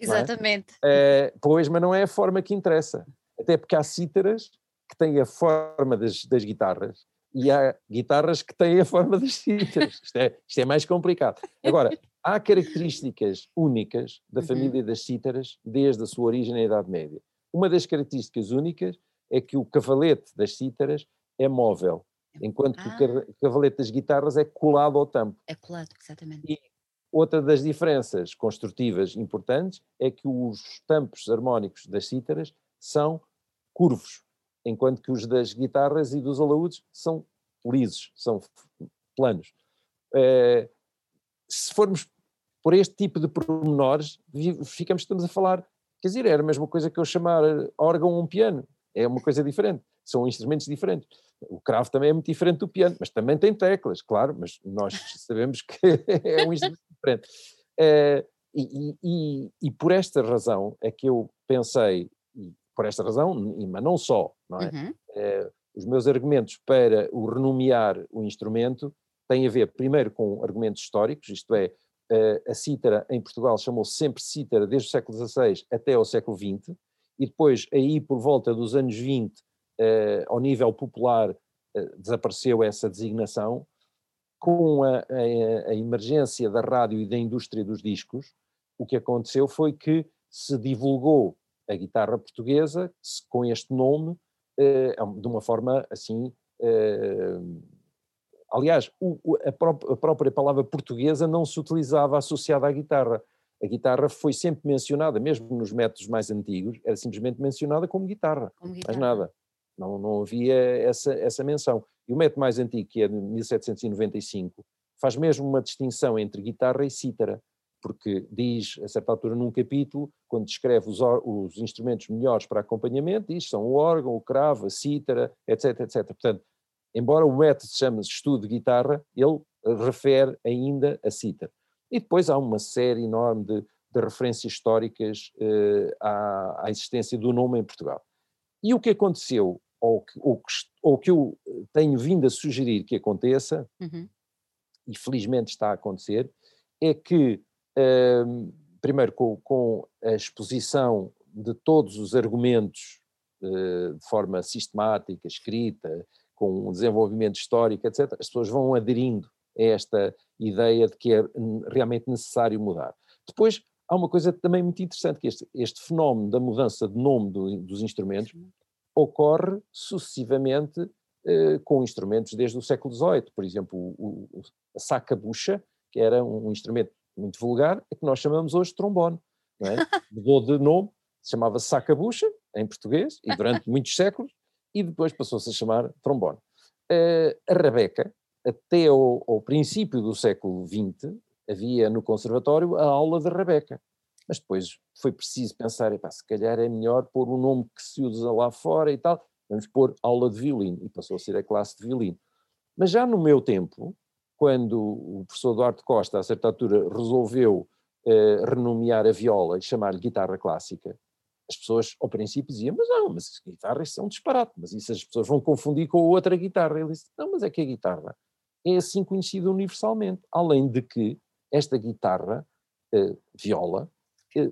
Speaker 1: É? Exatamente.
Speaker 2: É? É, pois, mas não é a forma que interessa. Até porque há cítaras que têm a forma das, das guitarras e há guitarras que têm a forma das cítaras. Isto é, isto é mais complicado. Agora, há características únicas da uhum. família das cítaras desde a sua origem na Idade Média. Uma das características únicas é que o cavalete das cítaras é móvel, enquanto ah. que o cavalete das guitarras é colado ao tampo.
Speaker 1: É colado, exatamente.
Speaker 2: E outra das diferenças construtivas importantes é que os tampos harmónicos das cítaras são curvos, enquanto que os das guitarras e dos alaúdes são lisos, são planos. É, se formos por este tipo de pormenores, ficamos, estamos a falar, quer dizer, era a mesma coisa que eu chamar órgão um piano, é uma coisa diferente são instrumentos diferentes. O cravo também é muito diferente do piano, mas também tem teclas, claro, mas nós sabemos que é um instrumento diferente. Uh, e, e, e, por esta razão é que eu pensei, por esta razão, mas não só, não é? Uhum. Uh, os meus argumentos para o renomear o instrumento têm a ver, primeiro, com argumentos históricos, isto é, a cítara em Portugal chamou-se sempre cítara desde o século XVI até ao século XX, e depois, aí por volta dos anos 20, uh, ao nível popular uh, desapareceu essa designação, com a, a, a, emergência da rádio e da indústria dos discos, o que aconteceu foi que se divulgou a guitarra portuguesa com este nome de uma forma assim. Aliás, o, a, pró a própria palavra portuguesa não se utilizava associada à guitarra a guitarra foi sempre mencionada, mesmo nos métodos mais antigos, era simplesmente mencionada como guitarra, como guitarra. mais nada. Não, não havia essa, essa menção. E o método mais antigo, que é de 1795, faz mesmo uma distinção entre guitarra e cítara, porque diz, a certa altura num capítulo, quando descreve os, os instrumentos melhores para acompanhamento, diz são o órgão, o cravo, a cítara, etc, etc. Portanto, embora o método se chame estudo de guitarra, ele refere ainda a cítara. E depois há uma série enorme de, de referências históricas eh, à, à existência do nome em Portugal. E o que aconteceu ou que, ou que, ou que eu tenho vindo a sugerir que aconteça, uhum. e felizmente está a acontecer, é que, um, primeiro, com, com, a exposição de todos os argumentos de forma sistemática, escrita, com um desenvolvimento histórico, etc., as pessoas vão aderindo a esta ideia de que é realmente necessário mudar. Depois, há uma coisa também muito interessante, que este, este fenómeno da mudança de nome do, dos instrumentos ocorre sucessivamente eh, com instrumentos desde o século XVIII. Por exemplo, o, o, a saca-bucha, que era um instrumento muito vulgar, é que nós chamamos hoje de trombone. Não é? Mudou de nome, se chamava saca-bucha, em português, e durante muitos séculos, e depois passou-se a chamar trombone. Uh, a rabeca, até ao, ao, princípio do século XX, havia no conservatório a aula de rabeca mas depois foi preciso pensar, epá, se calhar é melhor pôr o nome que se usa lá fora e tal, vamos pôr aula de violino, e passou a ser a classe de violino. Mas já no meu tempo, quando o professor Duarte Costa, a certa altura, resolveu eh, renomear a viola e chamar-lhe guitarra clássica, as pessoas ao princípio diziam, mas não, mas guitarras são um disparate, mas isso as pessoas vão confundir com outra guitarra. Ele disse, não, mas é que a guitarra é assim conhecida universalmente, além de que esta guitarra, eh, viola,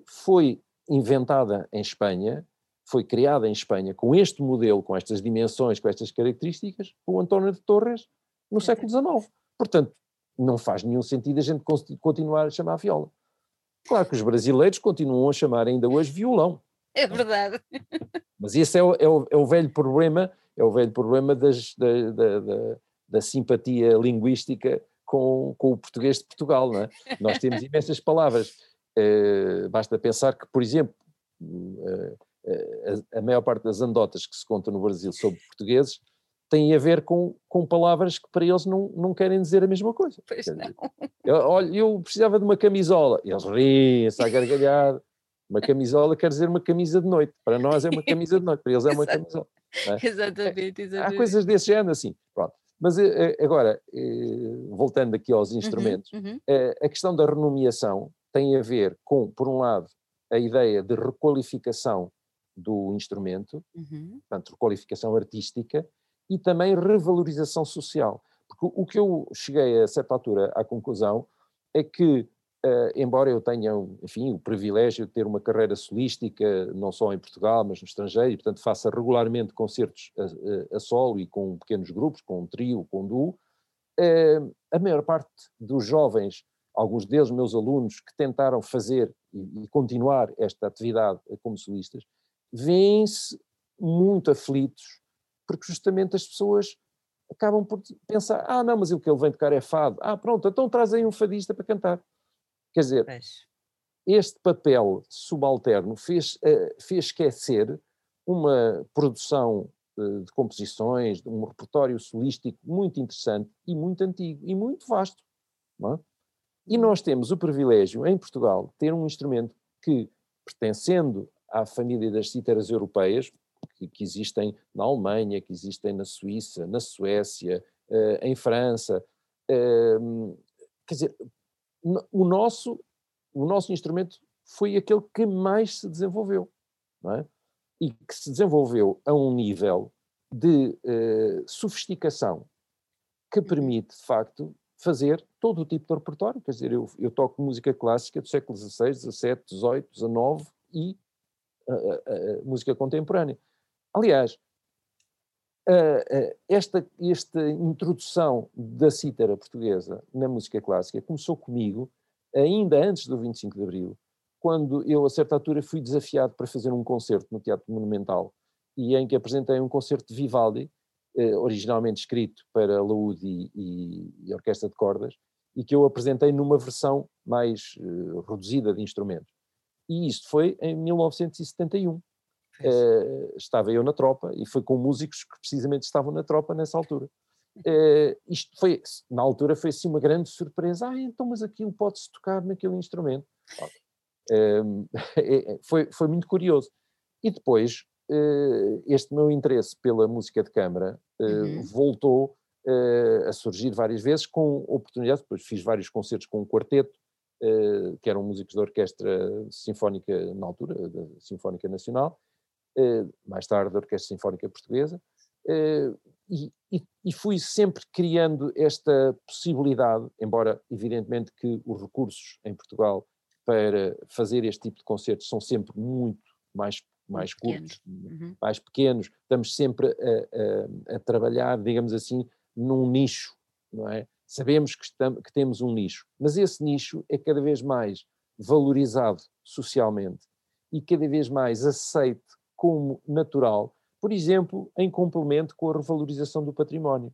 Speaker 2: foi inventada em Espanha, foi criada em Espanha com este modelo, com estas dimensões, com estas características, por António de Torres no século XIX. Portanto, não faz nenhum sentido a gente continuar a chamar viola. Claro que os brasileiros continuam a chamar ainda hoje violão.
Speaker 1: É verdade.
Speaker 2: Mas esse é o, é o, é o velho problema, é o velho problema das, da, da, da, da simpatia linguística com, com o português de Portugal, não é? Nós temos imensas palavras. Uh, basta pensar que, por exemplo, uh, a, a, maior parte das anedotas que se contam no Brasil sobre portugueses têm a ver com, com palavras que para eles não, não querem dizer a mesma coisa.
Speaker 1: Pois não.
Speaker 2: Eu, olha, eu precisava de uma camisola. Eles riem-se à gargalhada. Uma camisola quer dizer uma camisa de noite. Para nós é uma camisa de noite, para eles é uma camisola.
Speaker 1: É? Exatamente, exatamente.
Speaker 2: Há coisas desse género assim. Pronto. Mas eh, eh, agora, eh, voltando aqui aos uhum, instrumentos, uhum, uhum. a questão da renomeação tem a ver com, por um lado, a ideia de requalificação do instrumento, uhum. portanto, requalificação artística, e também revalorização social. Porque o que eu cheguei a certa altura à conclusão é que Uh, embora eu tenha, enfim, o privilégio de ter uma carreira solística, não só em Portugal, mas no estrangeiro, e portanto faça regularmente concertos a, a, a solo e com pequenos grupos, com um trio, com um duo, uh, a maior parte dos jovens, alguns deles meus alunos, que tentaram fazer e, e continuar esta atividade como solistas, vêm-se muito aflitos, porque justamente as pessoas acabam por pensar, ah não, mas o que ele vem tocar é fado, ah pronto, então traz aí um fadista para cantar. Quer dizer, este papel subalterno fez, uh, fez esquecer uma produção uh, de composições, de um repertório solístico muito interessante e muito antigo e muito vasto. É? E nós temos o privilégio, em Portugal, de ter um instrumento que, pertencendo à família das cítaras europeias, que, que, existem na Alemanha, que existem na Suíça, na Suécia, uh, em França, uh, quer dizer, o nosso, o nosso instrumento foi aquele que mais se desenvolveu, é? e que se desenvolveu a um nível de uh, sofisticação que uhum. permite, de facto, fazer todo o tipo de repertório. Quer dizer, eu, eu toco música clássica do século XVI, XVII, XVIII, XIX e uh, uh, música contemporânea. Aliás, esta, esta introdução da cítara portuguesa na música clássica começou comigo ainda antes do 25 de Abril, quando eu, a certa altura, fui desafiado para fazer um concerto no Teatro Monumental e em que apresentei um concerto de Vivaldi, eh, originalmente escrito para laúde e, e, e, orquestra de cordas, e que eu apresentei numa versão mais eh, reduzida de instrumentos. E isto foi em 1971. Uh, estava eu na tropa e foi com músicos que precisamente estavam na tropa nessa altura. Uh, isto foi, na altura, foi assim uma grande surpresa. Ah, então, mas aquilo pode-se tocar naquele instrumento. Uh, foi, foi muito curioso. E depois, uh, este meu interesse pela música de câmara uhum. voltou a surgir várias vezes com oportunidades. Depois fiz vários concertos com um quarteto, que eram músicos da Orquestra Sinfónica, na altura, da Sinfónica Nacional, mais tarde da Orquestra Sinfónica Portuguesa, uh, e, e, e, fui sempre criando esta possibilidade, embora evidentemente que os recursos em Portugal para fazer este tipo de concertos são sempre muito mais, mais curtos, uhum. mais pequenos, estamos sempre a, a, a, trabalhar, digamos assim, num nicho, não é? Sabemos que, estamos, que temos um nicho, mas esse nicho é cada vez mais valorizado socialmente e cada vez mais aceite como natural, por exemplo, em complemento com a revalorização do património.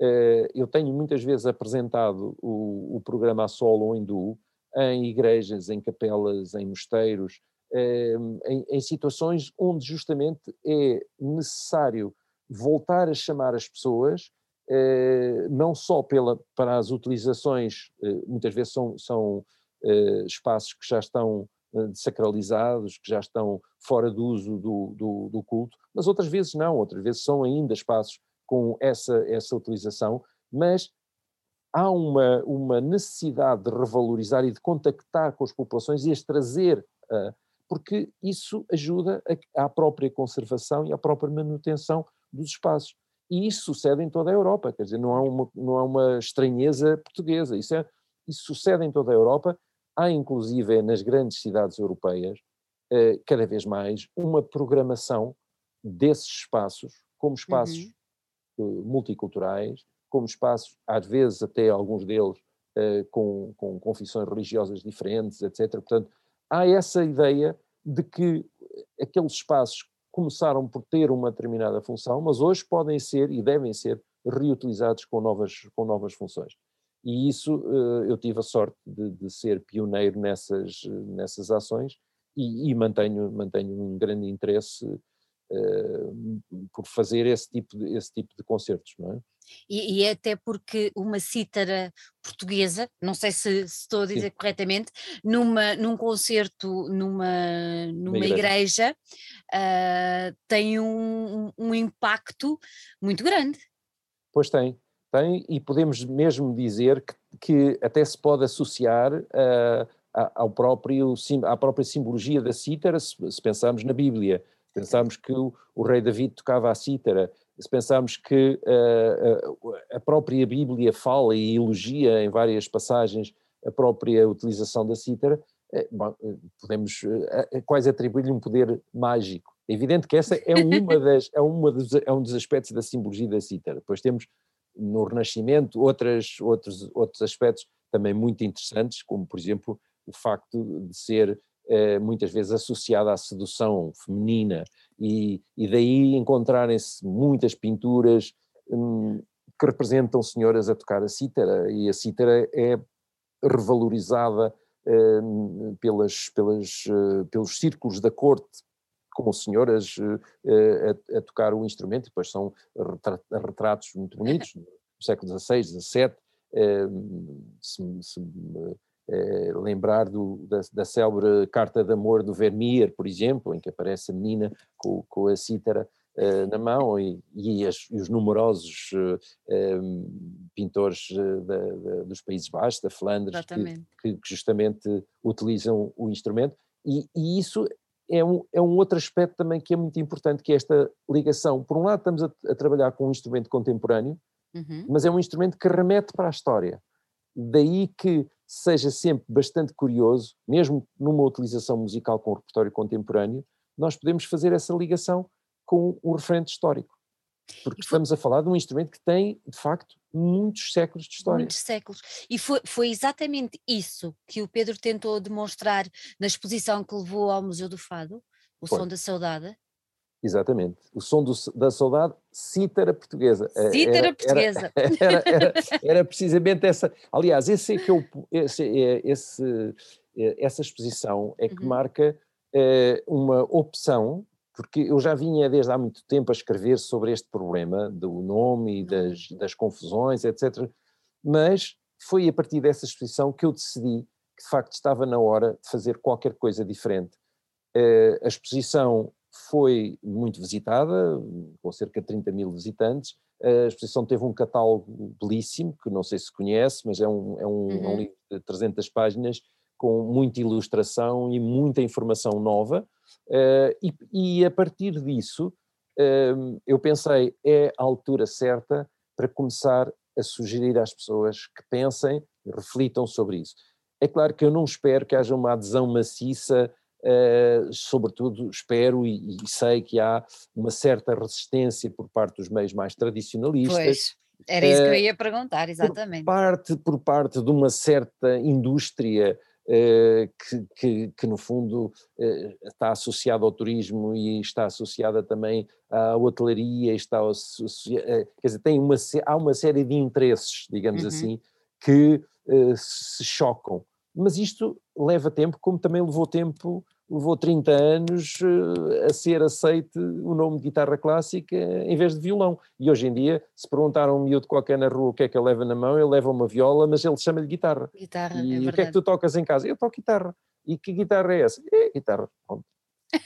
Speaker 2: Eh, eu tenho muitas vezes apresentado o, o programa a solo duo em igrejas, em capelas, em mosteiros, eh, em, em situações onde justamente é necessário voltar a chamar as pessoas, eh, não só pela, para as utilizações, muitas vezes são, são espaços que já estão sacralizados, que já estão fora do uso do, do, do, culto, mas outras vezes não, outras vezes são ainda espaços com essa, essa utilização, mas há uma, uma necessidade de revalorizar e de contactar com as populações e as trazer, uh, porque isso ajuda a, à própria conservação e à própria manutenção dos espaços. E isso sucede em toda a Europa, quer dizer, não é uma, não é uma estranheza portuguesa, isso, é, isso sucede em toda a Europa há inclusive nas grandes cidades europeias, eh, cada vez mais, uma programação desses espaços como espaços uhum. multiculturais, como espaços, às vezes até alguns deles eh, com, com confissões religiosas diferentes, etc. Portanto, há essa ideia de que aqueles espaços começaram por ter uma determinada função, mas hoje podem ser e devem ser reutilizados com novas, com novas funções. E isso eu tive a sorte de, de ser pioneiro nessas, nessas ações e, e mantenho, mantenho um grande interesse uh, por fazer esse tipo de, esse tipo de concertos, não é?
Speaker 1: E, e até porque uma cítara portuguesa, não sei se, se estou a dizer Sim. corretamente, numa, num concerto numa, numa igreja, igreja uh, tem um, um impacto muito grande.
Speaker 2: Pois tem, tem, e podemos mesmo dizer que, que até se pode associar uh, ao próprio, à própria simbologia da cítara, se, se pensarmos na Bíblia. Pensamos que o, o, rei David tocava a cítara, se pensarmos que uh, a própria Bíblia fala e elogia em várias passagens a própria utilização da cítara, é, bom, podemos é, quase atribuir-lhe um poder mágico. É evidente que essa é uma das é uma dos, é um dos aspectos da simbologia da cítara. Depois temos no Renascimento outras, outros, outros aspectos também muito interessantes, como por exemplo o facto de ser eh, muitas vezes associada à sedução feminina. E, e daí encontrarem-se muitas pinturas hum, que representam senhoras a tocar a cítara. E a cítara é revalorizada hum, pelas, pelas, uh, pelos círculos da corte com senhoras uh, a, a, tocar o instrumento, depois são retratos muito bonitos, no século XVI, XVII, hum, se, se eh, lembrar do, da, da célebre Carta de Amor do Vermeer, por exemplo, em que aparece a menina com, com a cítara eh, na mão e, e, as, e os numerosos eh, pintores da, da, dos Países Baixos, da Flandres, que, que, justamente utilizam o instrumento, e, e isso é um, é um, outro aspecto também que é muito importante, que é esta ligação. Por um lado, estamos a, a trabalhar com um instrumento contemporâneo, uhum. mas é um instrumento que remete para a história. Daí que seja sempre bastante curioso, mesmo numa utilização musical com o repertório contemporâneo, nós podemos fazer essa ligação com o referente histórico. Porque estamos a falar de um instrumento que tem, de facto, muitos séculos de história.
Speaker 1: Muitos séculos. E foi, foi exatamente isso que o Pedro tentou demonstrar na exposição que levou ao Museu do Fado, o foi. Som da Saudade.
Speaker 2: Exatamente. O som do, da saudade, cítara portuguesa.
Speaker 1: Eh, cítara portuguesa.
Speaker 2: Era, era, era, precisamente essa. Aliás, esse é que eu, esse, é, esse, é, essa exposição é que uhum. marca é, uma opção, porque eu já vinha desde há muito tempo a escrever sobre este problema do nome e das, das confusões, etc. Mas foi a partir dessa exposição que eu decidi que de facto estava na hora de fazer qualquer coisa diferente. A exposição foi muito visitada, com cerca de 30 mil visitantes. A exposição teve um catálogo belíssimo, que não sei se conhece, mas é um, é um, uhum. é um livro de 300 páginas com muita ilustração e muita informação nova. Uh, e, e, a partir disso, uh, eu pensei, é a altura certa para começar a sugerir às pessoas que pensem, reflitam sobre isso. É claro que eu não espero que haja uma adesão maciça Uh, sobretudo espero e, e, sei que há uma certa resistência por parte dos meios mais tradicionalistas. Pois,
Speaker 1: era isso uh, que eu eh, ia perguntar, exatamente.
Speaker 2: Por parte, por parte de uma certa indústria que, que, que, no fundo está associada ao turismo e está associada também à hotelaria, está associada, quer dizer, tem uma, há uma série de interesses, digamos uhum. assim, que se chocam mas isto leva tempo, como também levou tempo, levou 30 anos uh, a ser aceite o nome de guitarra clássica em vez de violão. E hoje em dia, se perguntar a um miúdo qualquer na rua o que é que ele leva na mão, ele leva uma viola, mas ele chama-lhe guitarra.
Speaker 1: Guitarra,
Speaker 2: e
Speaker 1: é
Speaker 2: o que é que tu tocas em casa? Eu toco guitarra. E que guitarra é essa? É guitarra. Pronto.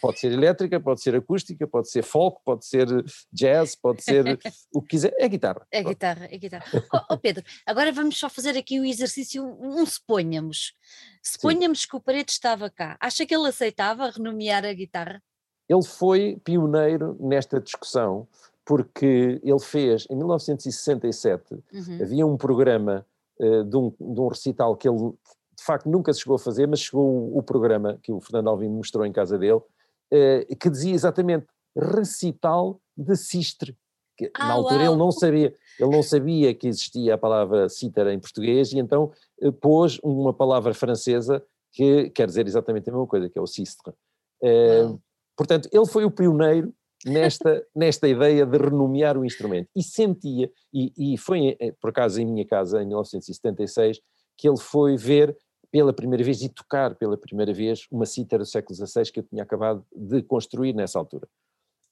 Speaker 2: Pode ser elétrica, pode ser acústica, pode ser folk, pode ser jazz, pode ser o que quiser, é guitarra.
Speaker 1: É guitarra, é guitarra. Oh, oh, Pedro, agora vamos só fazer aqui o exercício, um suponhamos. Suponhamos Sim. que o Paredes estava cá. Acha que ele aceitava renomear a guitarra?
Speaker 2: Ele foi pioneiro nesta discussão, porque ele fez, em 1967, uhum. havia um programa uh, de, um, de um recital que ele de facto nunca se chegou a fazer, mas chegou o, programa que o Fernando Alvim mostrou em casa dele, eh, que dizia exatamente recital de Sistre. Que, ah, na altura uau. ele não sabia, ele não sabia que existia a palavra cítara em português e então eh, pôs uma palavra francesa que quer dizer exatamente a mesma coisa, que é o sistre. Eh, portanto, ele foi o pioneiro nesta, nesta ideia de renomear o instrumento. E sentia, e, e foi por acaso em minha casa, em 1976, que ele foi ver pela primeira vez e tocar pela primeira vez uma cítara do século XVI que eu tinha acabado de construir nessa altura.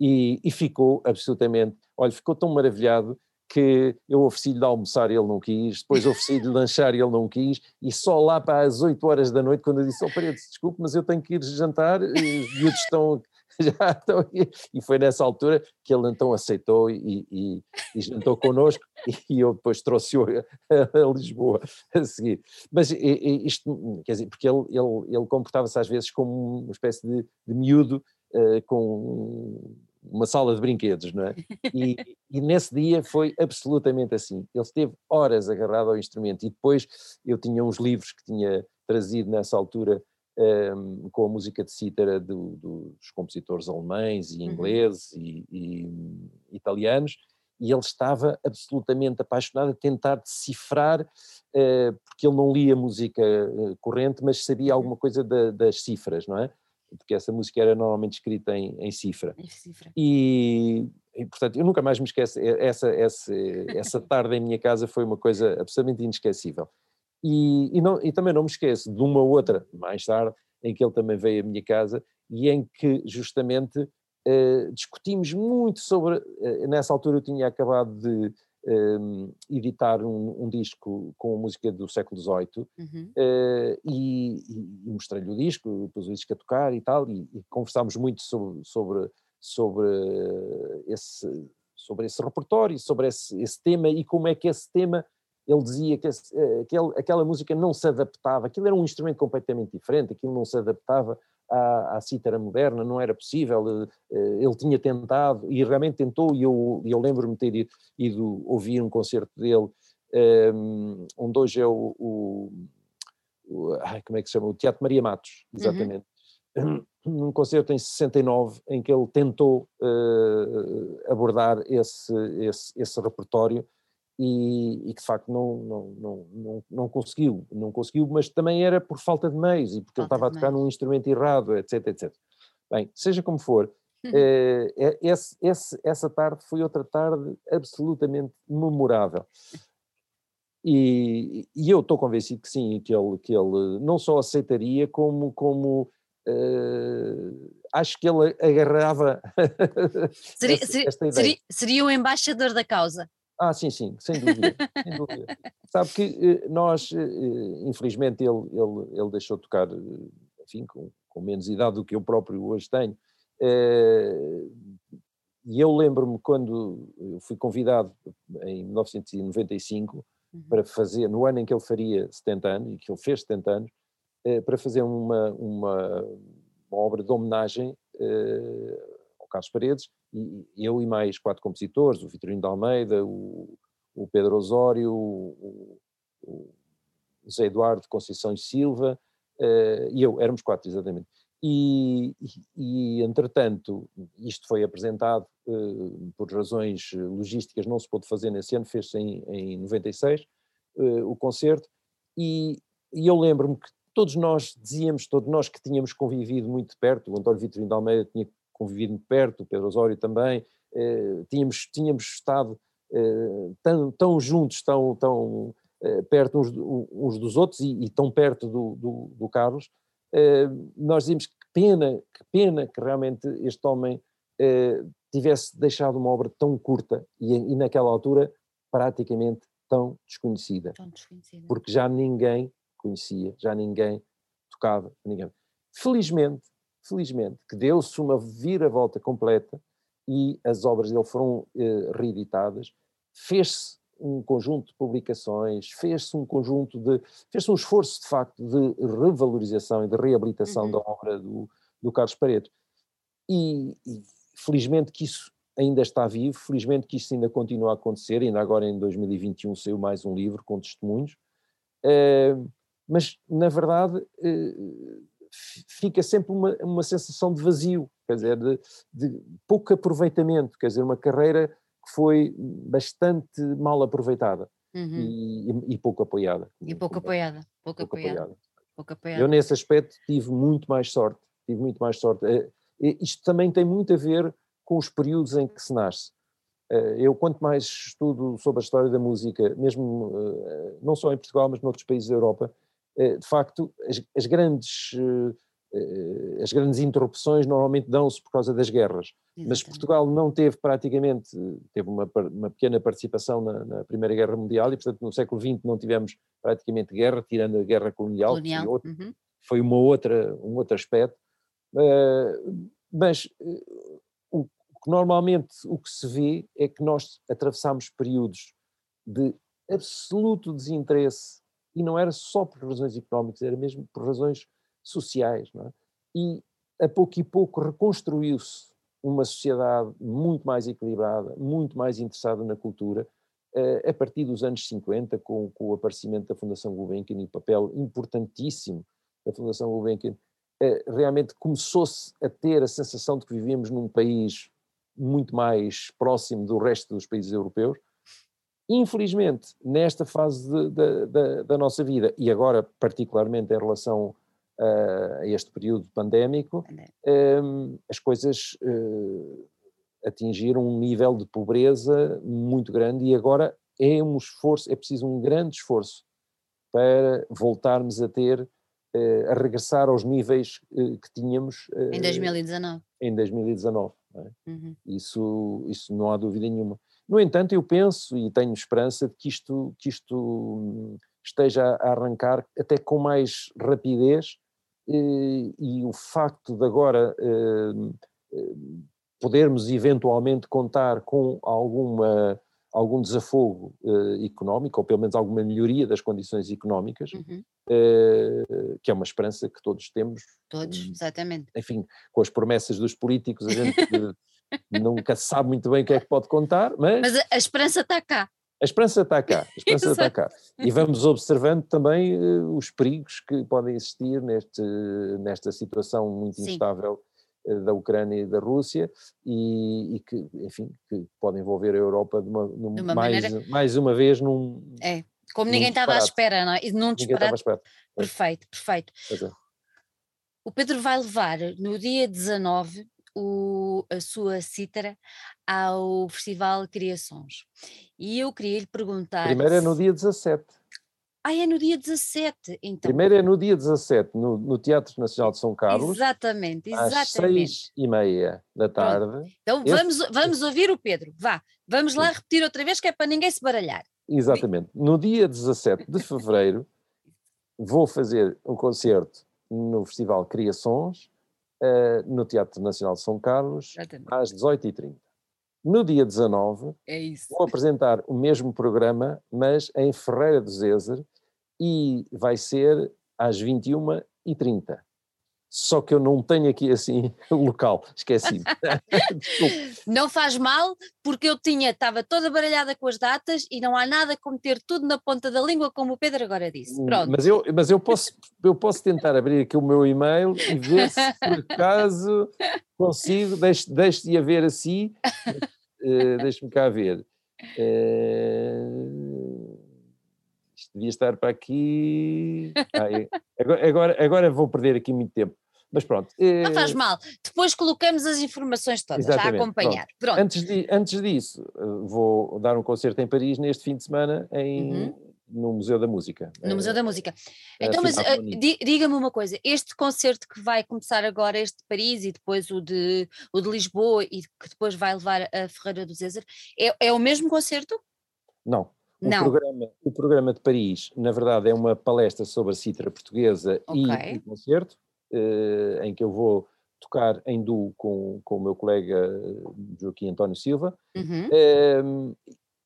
Speaker 2: E, e ficou absolutamente, olha, ficou tão maravilhado que eu ofereci-lhe de almoçar e ele não quis, depois ofereci-lhe de lanchar e ele não quis, e só lá para as 8 horas da noite, quando eu disse, oh Paredes, desculpe, mas eu tenho que ir jantar, e eles estão, já estão aqui. E foi nessa altura que ele então aceitou e, e, e jantou connosco, e eu depois trouxe-o a, a, Lisboa a seguir. Mas isto, quer dizer, porque ele, ele, ele comportava-se às vezes como uma espécie de, de miúdo, uh, com uma sala de brinquedos, não é? E, e, nesse dia foi absolutamente assim. Ele esteve horas agarrado ao instrumento e depois eu tinha uns livros que tinha trazido nessa altura um, com a música de cítara do, dos compositores alemães e uhum. ingleses uhum. e, e, italianos e ele estava absolutamente apaixonado a tentar decifrar, uh, porque ele não lia música uh, corrente, mas sabia uhum. alguma coisa da, das cifras, não é? porque essa música era normalmente escrita em, em cifra. Em cifra. E, e, portanto, eu nunca mais me esqueço, essa, essa, essa tarde em minha casa foi uma coisa absolutamente inesquecível. E, e, não, e também não me esqueço de uma outra, mais tarde, em que ele também veio à minha casa e em que justamente uh, discutimos muito sobre, uh, nessa altura eu tinha acabado de um, editar um, um, disco com música do século XVIII uhum. uh, e, e mostrei-lhe o disco, pus o disco a tocar e tal, e, e conversámos muito sobre, sobre, sobre, esse, sobre esse repertório, sobre esse, esse tema e como é que esse tema ele dizia que eh, aquele, aquela música não se adaptava, aquilo era um instrumento completamente diferente, aquilo não se adaptava à, à cítara moderna, não era possível, eh, eh, ele tinha tentado e realmente tentou, e eu, eu lembro-me de ter ido, ido, ouvir um concerto dele, um, onde hoje é o, o, o como é que se chama? O Teatro Maria Matos, uhum. exatamente. Uhum. Um concerto em 69 em que ele tentou uh, abordar esse, esse, esse repertório e, e, que de facto não, não, não, não, não conseguiu, não conseguiu, mas também era por falta de meios e porque falta ele estava a tocar num instrumento errado, etc, etc. Bem, seja como for, eh, é, esse, esse, essa tarde foi outra tarde absolutamente memorável. E, e eu estou convencido que sim, que ele, que ele não só aceitaria, como, como uh, acho que ele agarrava.
Speaker 1: Seria, essa, seria, seria o embaixador da causa.
Speaker 2: Ah, sim, sim, sem dúvida. sem dúvida. Sabe que eh, nós, eh, infelizmente, ele, ele, ele deixou de tocar, eh, enfim, com, com menos idade do que eu próprio hoje tenho. E eu lembro-me quando eu fui convidado em 1995 uhum. para fazer, no ano em que ele faria 70 anos, e que ele fez 70 anos, para fazer uma, uma, uma obra de homenagem ao Carlos Paredes, e eu e mais quatro compositores, o Vitorino de Almeida, o, o Pedro Osório, o, o José Eduardo Conceição e Silva, uh, e eu, éramos quatro exatamente. E, e, entretanto, isto foi apresentado uh, por razões logísticas, não se pôde fazer nesse ano, fez-se em, em 96, uh, eh, o concerto, e, e eu lembro-me que todos nós dizíamos, todos nós que tínhamos convivido muito perto, o António Vitorino de Almeida tinha convivido perto, o Pedro Osório também, eh, tínhamos, tínhamos estado eh, tão, tão juntos, tão, tão eh, perto uns, uns, dos outros e, e tão perto do, do, do Carlos, nós dizíamos que pena, que pena que realmente este homem tivesse deixado uma obra tão curta e, e naquela altura praticamente tão desconhecida, tão desconhecida, porque já ninguém conhecia, já ninguém tocava, ninguém. Felizmente, felizmente, que deu-se uma viravolta completa e as obras dele foram eh, reeditadas, fez-se um conjunto de publicações, fez-se um conjunto de, fez-se um esforço de facto de revalorização e de reabilitação uhum. da obra do, do Carlos Pareto. E, e, felizmente que isso ainda está vivo, felizmente que isso ainda continua a acontecer, ainda agora em 2021 saiu mais um livro com testemunhos, uh, mas na verdade uh, fica sempre uma, uma sensação de vazio, quer dizer, de, de, pouco aproveitamento, quer dizer, uma carreira que foi bastante mal aproveitada uhum. e, e, pouco apoiada.
Speaker 1: E pouco apoiada, pouco, pouco apoiada. apoiada.
Speaker 2: pouco apoiada. Eu nesse aspecto tive muito mais sorte, tive muito mais sorte. Eh, isto também tem muito a ver com os períodos em que se nasce. Eh, eu, quanto mais estudo sobre a história da música, mesmo eh, não só em Portugal, mas noutros países da Europa, de facto, as, as grandes as grandes interrupções normalmente dão-se por causa das guerras. Exatamente. Mas Portugal não teve praticamente, teve uma, uma pequena participação na, na, Primeira Guerra Mundial e, portanto, no século XX não tivemos praticamente guerra, tirando a Guerra Colonial, colonial. Foi, outro, uhum. foi, uma outra, um outro aspecto. Uh, mas o, normalmente o que se vê é que nós atravessamos períodos de absoluto desinteresse e não era só por razões económicas, era mesmo por razões sociais. É? E a pouco e pouco reconstruiu-se uma sociedade muito mais equilibrada, muito mais interessada na cultura, eh, a partir dos anos 50, com, com o aparecimento da Fundação Gulbenkian e o papel importantíssimo da Fundação Gulbenkian, eh, realmente começou-se a ter a sensação de que vivíamos num país muito mais próximo do resto dos países europeus. Infelizmente, nesta fase de, de, de, da nossa vida, e agora particularmente em relação a este período pandémico, um, as coisas uh, atingiram um nível de pobreza muito grande e agora é um esforço, é preciso um grande esforço para voltarmos a ter, uh, a regressar aos níveis uh, que tínhamos
Speaker 1: em 2019.
Speaker 2: Em 2019. É? Uhum. Isso, isso não há dúvida nenhuma. No entanto, eu penso e tenho esperança de que isto, que isto hum, esteja a arrancar até com mais rapidez e, e o facto de agora eh, eh, podermos eventualmente contar com alguma, algum desafogo eh, económico, ou pelo menos alguma melhoria das condições económicas, uhum. que é uma esperança que todos temos.
Speaker 1: Todos, exatamente.
Speaker 2: Enfim, com as promessas dos políticos, a gente nunca sabe muito bem o que é que pode contar, mas...
Speaker 1: Mas a, esperança está cá.
Speaker 2: A esperança está cá, a esperança está cá. E vamos observando também uh, os perigos que podem existir neste, nesta situação muito Sim. instável uh, da Ucrânia e da Rússia e, e, que, enfim, que podem envolver a Europa de uma, de uma mais, maneira... mais uma vez num...
Speaker 1: É, como ninguém estava à espera, não é? E num disparate. Perfeito, perfeito. É. O Pedro vai levar no dia 19 o, a sua cítara ao Festival Criações. E eu queria lhe perguntar.
Speaker 2: Primeiro é no dia 17.
Speaker 1: Ah, é no dia 17, então.
Speaker 2: Primeiro é no dia 17, no, no Teatro Nacional de São Carlos.
Speaker 1: Exatamente, exatamente.
Speaker 2: Às seis e meia da tarde. Pronto.
Speaker 1: Então este... vamos, vamos ouvir o Pedro, vá. Vamos lá repetir outra vez, que é para ninguém se baralhar.
Speaker 2: Exatamente. No dia 17 de fevereiro vou fazer um concerto no Festival Criações, uh, no Teatro Nacional de São Carlos, Exatamente. às 18h30. No dia 19,
Speaker 1: é
Speaker 2: vou apresentar o mesmo programa, mas em Ferreira do Zezer, e vai ser às 21h30. Só que eu não tenho aqui assim o local, esqueci.
Speaker 1: não faz mal, porque eu tinha, estava toda baralhada com as datas e não há nada como ter tudo na ponta da língua, como o Pedro agora disse. Hum, Pronto.
Speaker 2: Mas eu, mas eu, posso, eu posso tentar abrir aqui o meu e-mail e ver se por acaso consigo, deixe, deixe de haver assim, uh, deixe-me cá ver. Uh, isto devia estar para aqui. agora, agora, agora vou perder aqui muito tempo. Mas pronto.
Speaker 1: Não faz eh, mal. Depois colocamos as informações todas Exatamente. a acompanhar. Pronto. Pronto.
Speaker 2: Antes, de, antes disso, eh, vou dar um concerto em Paris neste fim de semana em, uhum. no Museu da Música.
Speaker 1: No Museu da Música. Então, mas diga-me uma coisa: este concerto que vai começar agora, este de Paris e depois o de, o de Lisboa e que depois vai levar a Ferreira do César, é, é o mesmo concerto?
Speaker 2: Não. O, Não. Programa, o programa de Paris, na verdade, é uma palestra sobre a cítara portuguesa okay. e um concerto, eh, em que eu vou tocar em duo com, com o meu colega Joaquim António Silva. Uhum. Eh,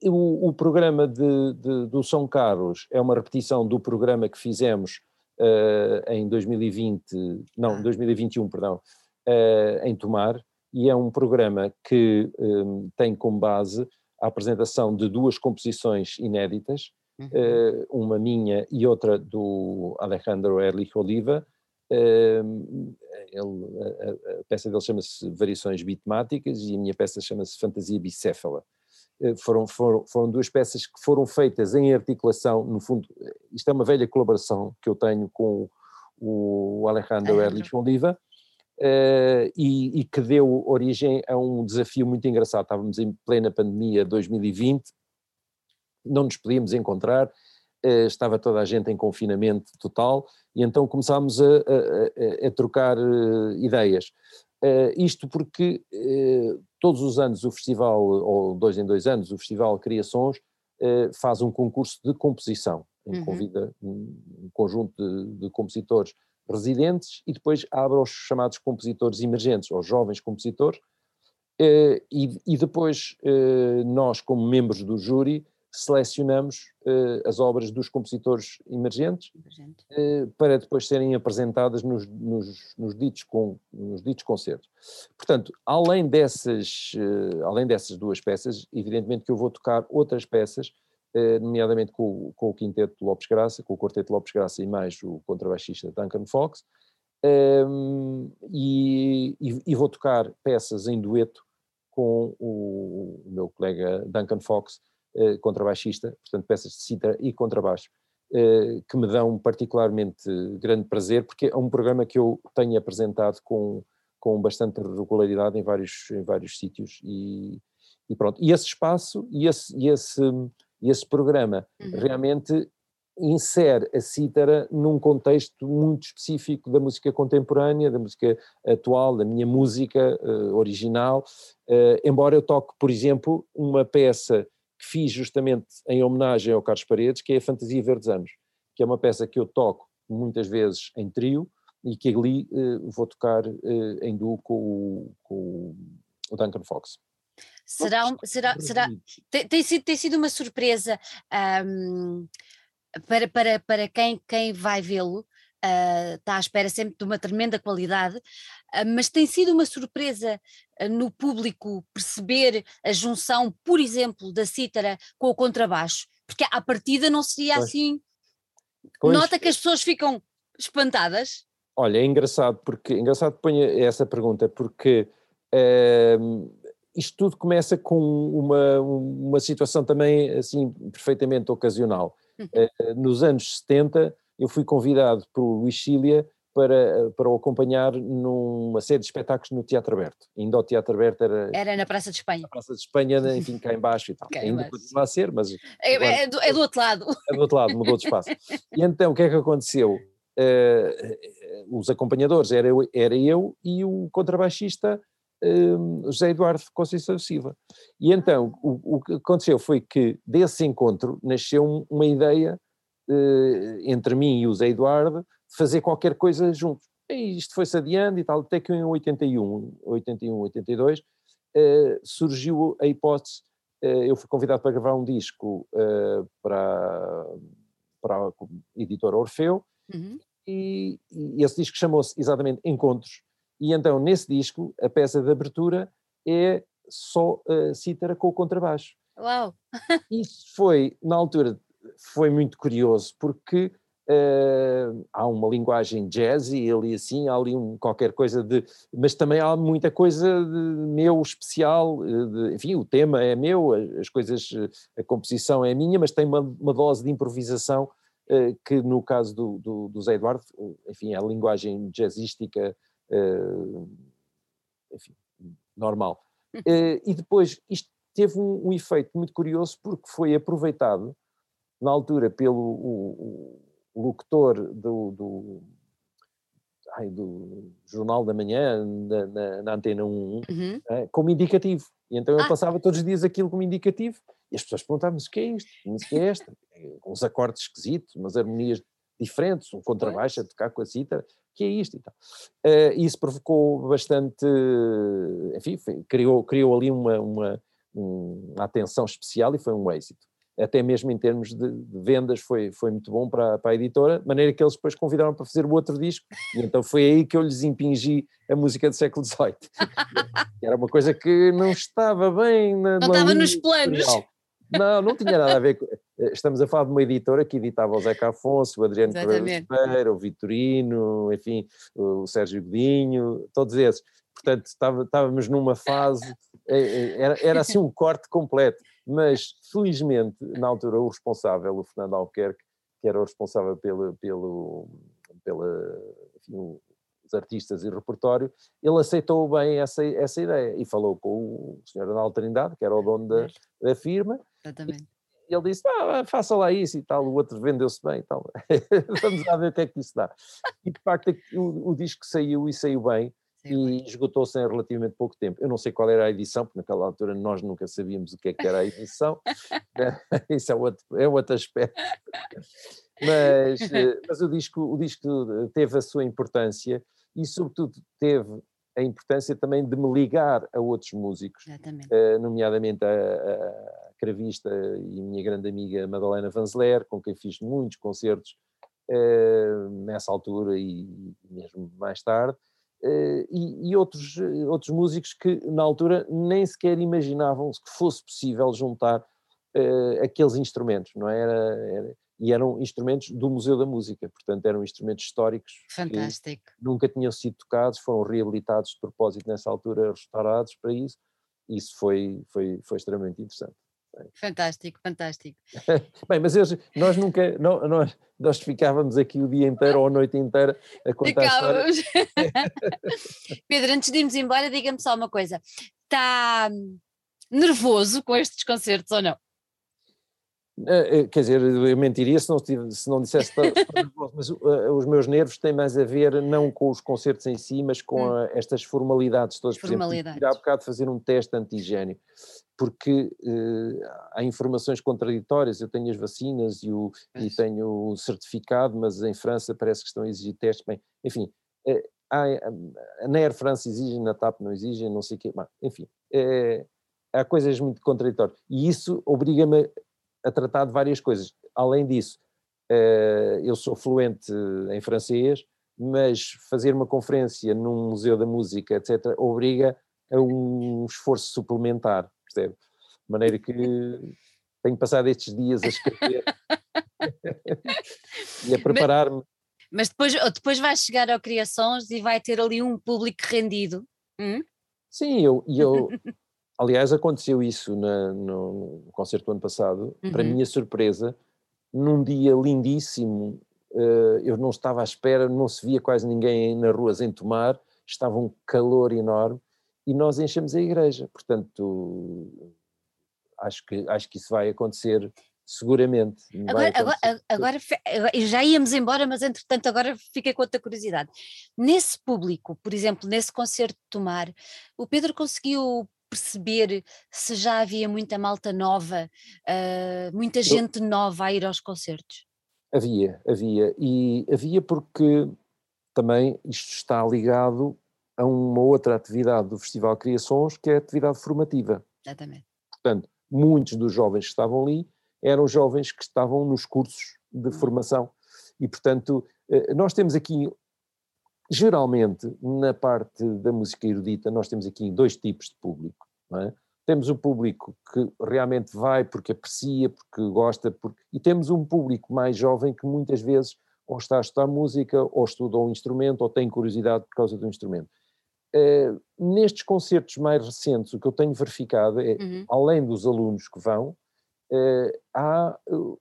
Speaker 2: o, o, programa de, de, do São Carlos é uma repetição do programa que fizemos uh, em 2020, não, 2021, ah. perdão, uh, em Tomar, e é um programa que um, tem como base a apresentação de duas composições inéditas, uhum. uh, uma minha e outra do Alejandro Erlich Oliva. Uh, ele, a, a, peça dele chama-se Variações Bitmáticas e a minha peça chama-se Fantasia Bicéfala. Uh, foram, foram, foram duas peças que foram feitas em articulação, no fundo, isto é uma velha colaboração que eu tenho com o Alejandro Erlich Oliva, uh, e, e, que deu origem a um desafio muito engraçado. Estávamos em plena pandemia 2020, não nos podíamos encontrar, uh, estava toda a gente em confinamento total, e então começámos a, a, a, a trocar uh, ideias. isto porque todos os anos o festival, ou dois em dois anos, o Festival Criações faz um concurso de composição, em uhum. convida um, um conjunto de, de compositores residentes e depois abre aos chamados compositores emergentes, aos jovens compositores, eh, e, e depois eh, nós, como membros do júri, selecionamos eh, as obras dos compositores emergentes para depois serem apresentadas nos, nos, nos, ditos, com, nos ditos concertos. Portanto, além dessas, além dessas duas peças, evidentemente que eu vou tocar outras peças nomeadamente com, com, o quinteto Lopes Graça, com o quarteto Lopes Graça e mais o contrabaixista Duncan Fox, um, ehm, e, e, vou tocar peças em dueto com o, o meu colega Duncan Fox, uh, contrabaixista, portanto peças de cítara e contrabaixo, uh, que me dão particularmente grande prazer, porque é um programa que eu tenho apresentado com, com bastante regularidade em vários, em vários sítios e, e pronto. E esse espaço e esse, e esse e esse programa uhum. realmente insere a cítara num contexto muito específico da música contemporânea, da música atual, da minha música uh, original, uh, embora eu toque, por exemplo, uma peça que fiz justamente em homenagem ao Carlos Paredes, que é a Fantasia Verdes Anos, que é uma peça que eu toco muitas vezes em trio e que ali uh, vou tocar em duo com com o Duncan Fox.
Speaker 1: Será, será, será tem, tem, sido, tem sido uma surpresa um, para, para, para quem, quem vai vê-lo, uh, está à espera sempre de uma tremenda qualidade, uh, mas tem sido uma surpresa uh, no público perceber a junção, por exemplo, da cítara com o contrabaixo, porque à partida não seria pois. assim. Pois. Nota que as pessoas ficam espantadas.
Speaker 2: Olha, é engraçado porque engraçado que ponha essa pergunta, porque uh, isto tudo começa com uma, uma situação também assim perfeitamente ocasional. Uh, nos anos 70 eu fui convidado pelo Luís Cília para, para o acompanhar numa série de espetáculos no Teatro Aberto. Ainda o Teatro Aberto era...
Speaker 1: Era na Praça de Espanha.
Speaker 2: Na Praça de Espanha, enfim, cá embaixo e tal. Ainda continua a ser, mas...
Speaker 1: É, é, do, é, do, outro lado.
Speaker 2: É do outro lado, mudou de espaço. E então, o que é que aconteceu? Uh, os acompanhadores era eu, era eu e o contrabaixista um, José Eduardo Conceição Silva. E então, o, o, que aconteceu foi que desse encontro nasceu uma ideia uh, entre mim e o José Eduardo de fazer qualquer coisa juntos. E isto foi-se adiando e tal, até que em 81, 81, 82, uh, surgiu a hipótese, uh, eu fui convidado para gravar um disco uh, para, para a editora Orfeu, uhum. e, e esse disco chamou-se exatamente Encontros, e então, nesse disco, a peça de abertura é só a cítara com o contrabaixo.
Speaker 1: Uau!
Speaker 2: Isso foi, na altura, foi muito curioso, porque uh, há uma linguagem jazzy ali assim, há ali um, qualquer coisa de... Mas também há muita coisa meu especial, eh, de, enfim, o tema é meu, as coisas, a composição é minha, mas tem uma, uma dose de improvisação uh, que no caso do, do, do Zé Eduardo, enfim, a linguagem jazzística uh, enfim, normal. Uh, e depois isto teve um, um, efeito muito curioso porque foi aproveitado na altura pelo o, o locutor do, do, ai, do, Jornal da Manhã, na, na, na Antena 1, uhum. é, como indicativo. E então eu ah. passava todos os dias aquilo como indicativo e as pessoas perguntavam o que é isto? O que é esta? Com uns acordes esquisitos, umas harmonias diferentes, um contrabaixo a tocar com a cítara que é isto e tal. Uh, isso provocou bastante, enfim, criou, criou ali uma, uma, uma atenção especial e foi um êxito. Até mesmo em termos de, de, vendas foi, foi muito bom para, para a editora, de maneira que eles depois convidaram para fazer o outro disco, e então foi aí que eu lhes impingi a música do século XVIII. Era uma coisa que não estava bem na,
Speaker 1: Não estava nos planos.
Speaker 2: Não, não tinha nada a ver com. Estamos a falar de uma editora que editava o Zeca Afonso, o Adriano Pereira, o Vitorino, enfim, o Sérgio Godinho, todos esses. Portanto, estava, estávamos numa fase, eh, eh, era, era assim um corte completo. Mas, felizmente, na altura, o responsável, o Fernando Albuquerque, que era o responsável pelo, pelo, pela, enfim, outros artistas e repertório, ele aceitou bem essa, essa ideia e falou com o Sr. Arnaldo Trindade, que era o dono da, da firma. Exatamente. E ele disse: ah, faça lá isso e tal, o outro vendeu-se bem e tal. Vamos lá ver o que é que isso dá. E de facto o, o disco saiu e saiu bem e esgotou-se em relativamente pouco tempo. Eu não sei qual era a edição, porque naquela altura nós nunca sabíamos o que, é que era a edição, isso é outro, é outro aspecto. Mas, eh, mas o, disco, o disco teve a sua importância e, sobretudo, teve a importância também de me ligar a outros músicos, uh, nomeadamente a, a cravista e minha grande amiga Madalena Vanzeler, com quem fiz muitos concertos uh, nessa altura e mesmo mais tarde, Uh, e, e, outros, outros músicos que na altura nem sequer imaginavam que fosse possível juntar aqueles instrumentos, não é? era, era, e eram instrumentos do Museu da Música, portanto eram instrumentos históricos
Speaker 1: Fantástico.
Speaker 2: nunca tinham sido tocados, foram reabilitados de propósito nessa altura, restaurados para isso, isso foi, foi, foi extremamente interessante.
Speaker 1: Fantástico, fantástico.
Speaker 2: Bem, mas nós nunca, não, nós, nós ficávamos aqui o dia inteiro ou a noite inteira a contar Ficávamos.
Speaker 1: Pedro, antes de irmos embora, diga-me só uma coisa. Está nervoso com estes concertos ou não?
Speaker 2: Eh, eh, quer dizer, eu mentiria se não, se não dissesse mas uh, os meus nervos têm mais a ver não com os concertos em si, mas com hum. a, estas formalidades todas. Por formalidades. exemplo, há bocado fazer um teste antigênio, porque há informações contraditórias. Eu tenho as vacinas e, o, e tenho o certificado, mas em França parece que estão a exigir testes. Bem, enfim, uh, há, na Air France exigem, na TAP não exigem, não sei o quê. Mas, enfim, há coisas muito contraditórias. E isso obriga-me a tratar de várias coisas. Além disso, uh, eu sou fluente em francês, mas fazer uma conferência num museu da música, etc., obriga a um esforço suplementar, percebe? De maneira que tenho passado estes dias a escrever e a preparar-me.
Speaker 1: Mas depois, depois vai chegar ao Criações e vai ter ali um público rendido. Hum?
Speaker 2: Sim, eu, eu Aliás, aconteceu isso na, no, concerto do ano passado, uhum. para minha surpresa, num dia lindíssimo, uh, eu não estava à espera, não se via quase ninguém nas ruas em tomar, estava um calor enorme e nós enchemos a igreja, portanto acho que, acho que isso vai acontecer seguramente.
Speaker 1: Agora, agora, agora, já íamos embora, mas entretanto agora fiquei com outra curiosidade. Nesse público, por exemplo, nesse concerto de Tomar, o Pedro conseguiu perceber se já havia muita malta nova, uh, muita gente Eu, nova a ir aos concertos?
Speaker 2: Havia, havia. E havia porque também isto está ligado a uma outra atividade do Festival Criações, que é a atividade formativa.
Speaker 1: Exatamente.
Speaker 2: Portanto, muitos dos jovens que estavam ali eram jovens que estavam nos cursos de hum. formação. E, portanto, eh, nós temos aqui Geralmente, na parte da música erudita, nós temos aqui dois tipos de público. É? Temos o público que realmente vai porque aprecia, porque gosta, porque... e temos um público mais jovem que muitas vezes ou está a estudar música, ou estuda um instrumento, ou tem curiosidade por causa do instrumento. Uh, nestes concertos mais recentes, o que eu tenho verificado é, uhum. além dos alunos que vão, uh, há uh,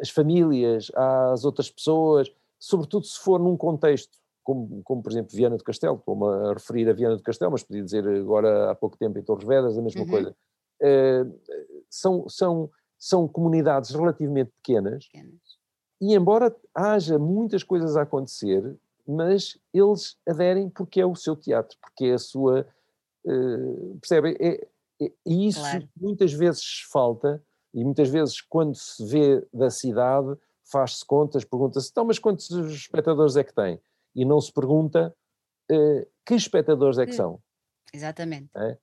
Speaker 2: as famílias, há as outras pessoas, sobretudo se for num contexto como, como por exemplo Viana do Castelo, estou-me a referir a Viana do Castelo, mas podia dizer agora há pouco tempo em Torres Vedras a mesma uhum. coisa. Uh, são, são, são comunidades relativamente pequenas, pequenas, e embora haja muitas coisas a acontecer, mas eles aderem porque é o seu teatro, porque é a sua. Uh, percebe? É, é, e isso claro. muitas vezes falta, e muitas vezes quando se vê da cidade, faz-se contas, pergunta-se, então, mas quantos espectadores é que tem? E não se pergunta uh, que espectadores é que hum, são.
Speaker 1: Exatamente.
Speaker 2: É?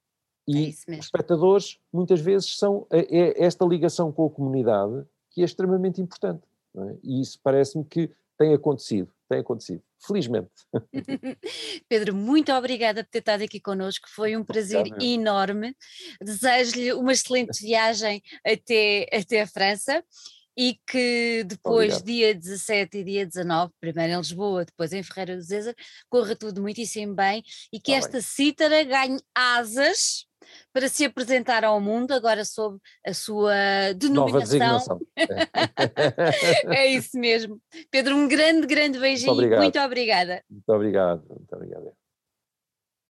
Speaker 2: E é os espectadores muitas vezes são é, é, esta ligação com a comunidade que é extremamente importante. É? E isso parece-me que tem acontecido, tem acontecido, felizmente.
Speaker 1: Pedro, muito obrigada por ter estado aqui connosco, foi um prazer Obrigado. enorme. Desejo-lhe uma excelente viagem até, até a França e que depois, Obrigado. dia 17 e dia 19, primeiro em Lisboa, depois em Ferreira do Zezer, corra tudo muitíssimo bem e que tá esta cítara ganhe asas para se apresentar ao mundo agora sob a sua denominação. é isso mesmo. Pedro, um grande, grande beijinho. Muito, obrigado. muito obrigada.
Speaker 2: Muito obrigado. Muito obrigado.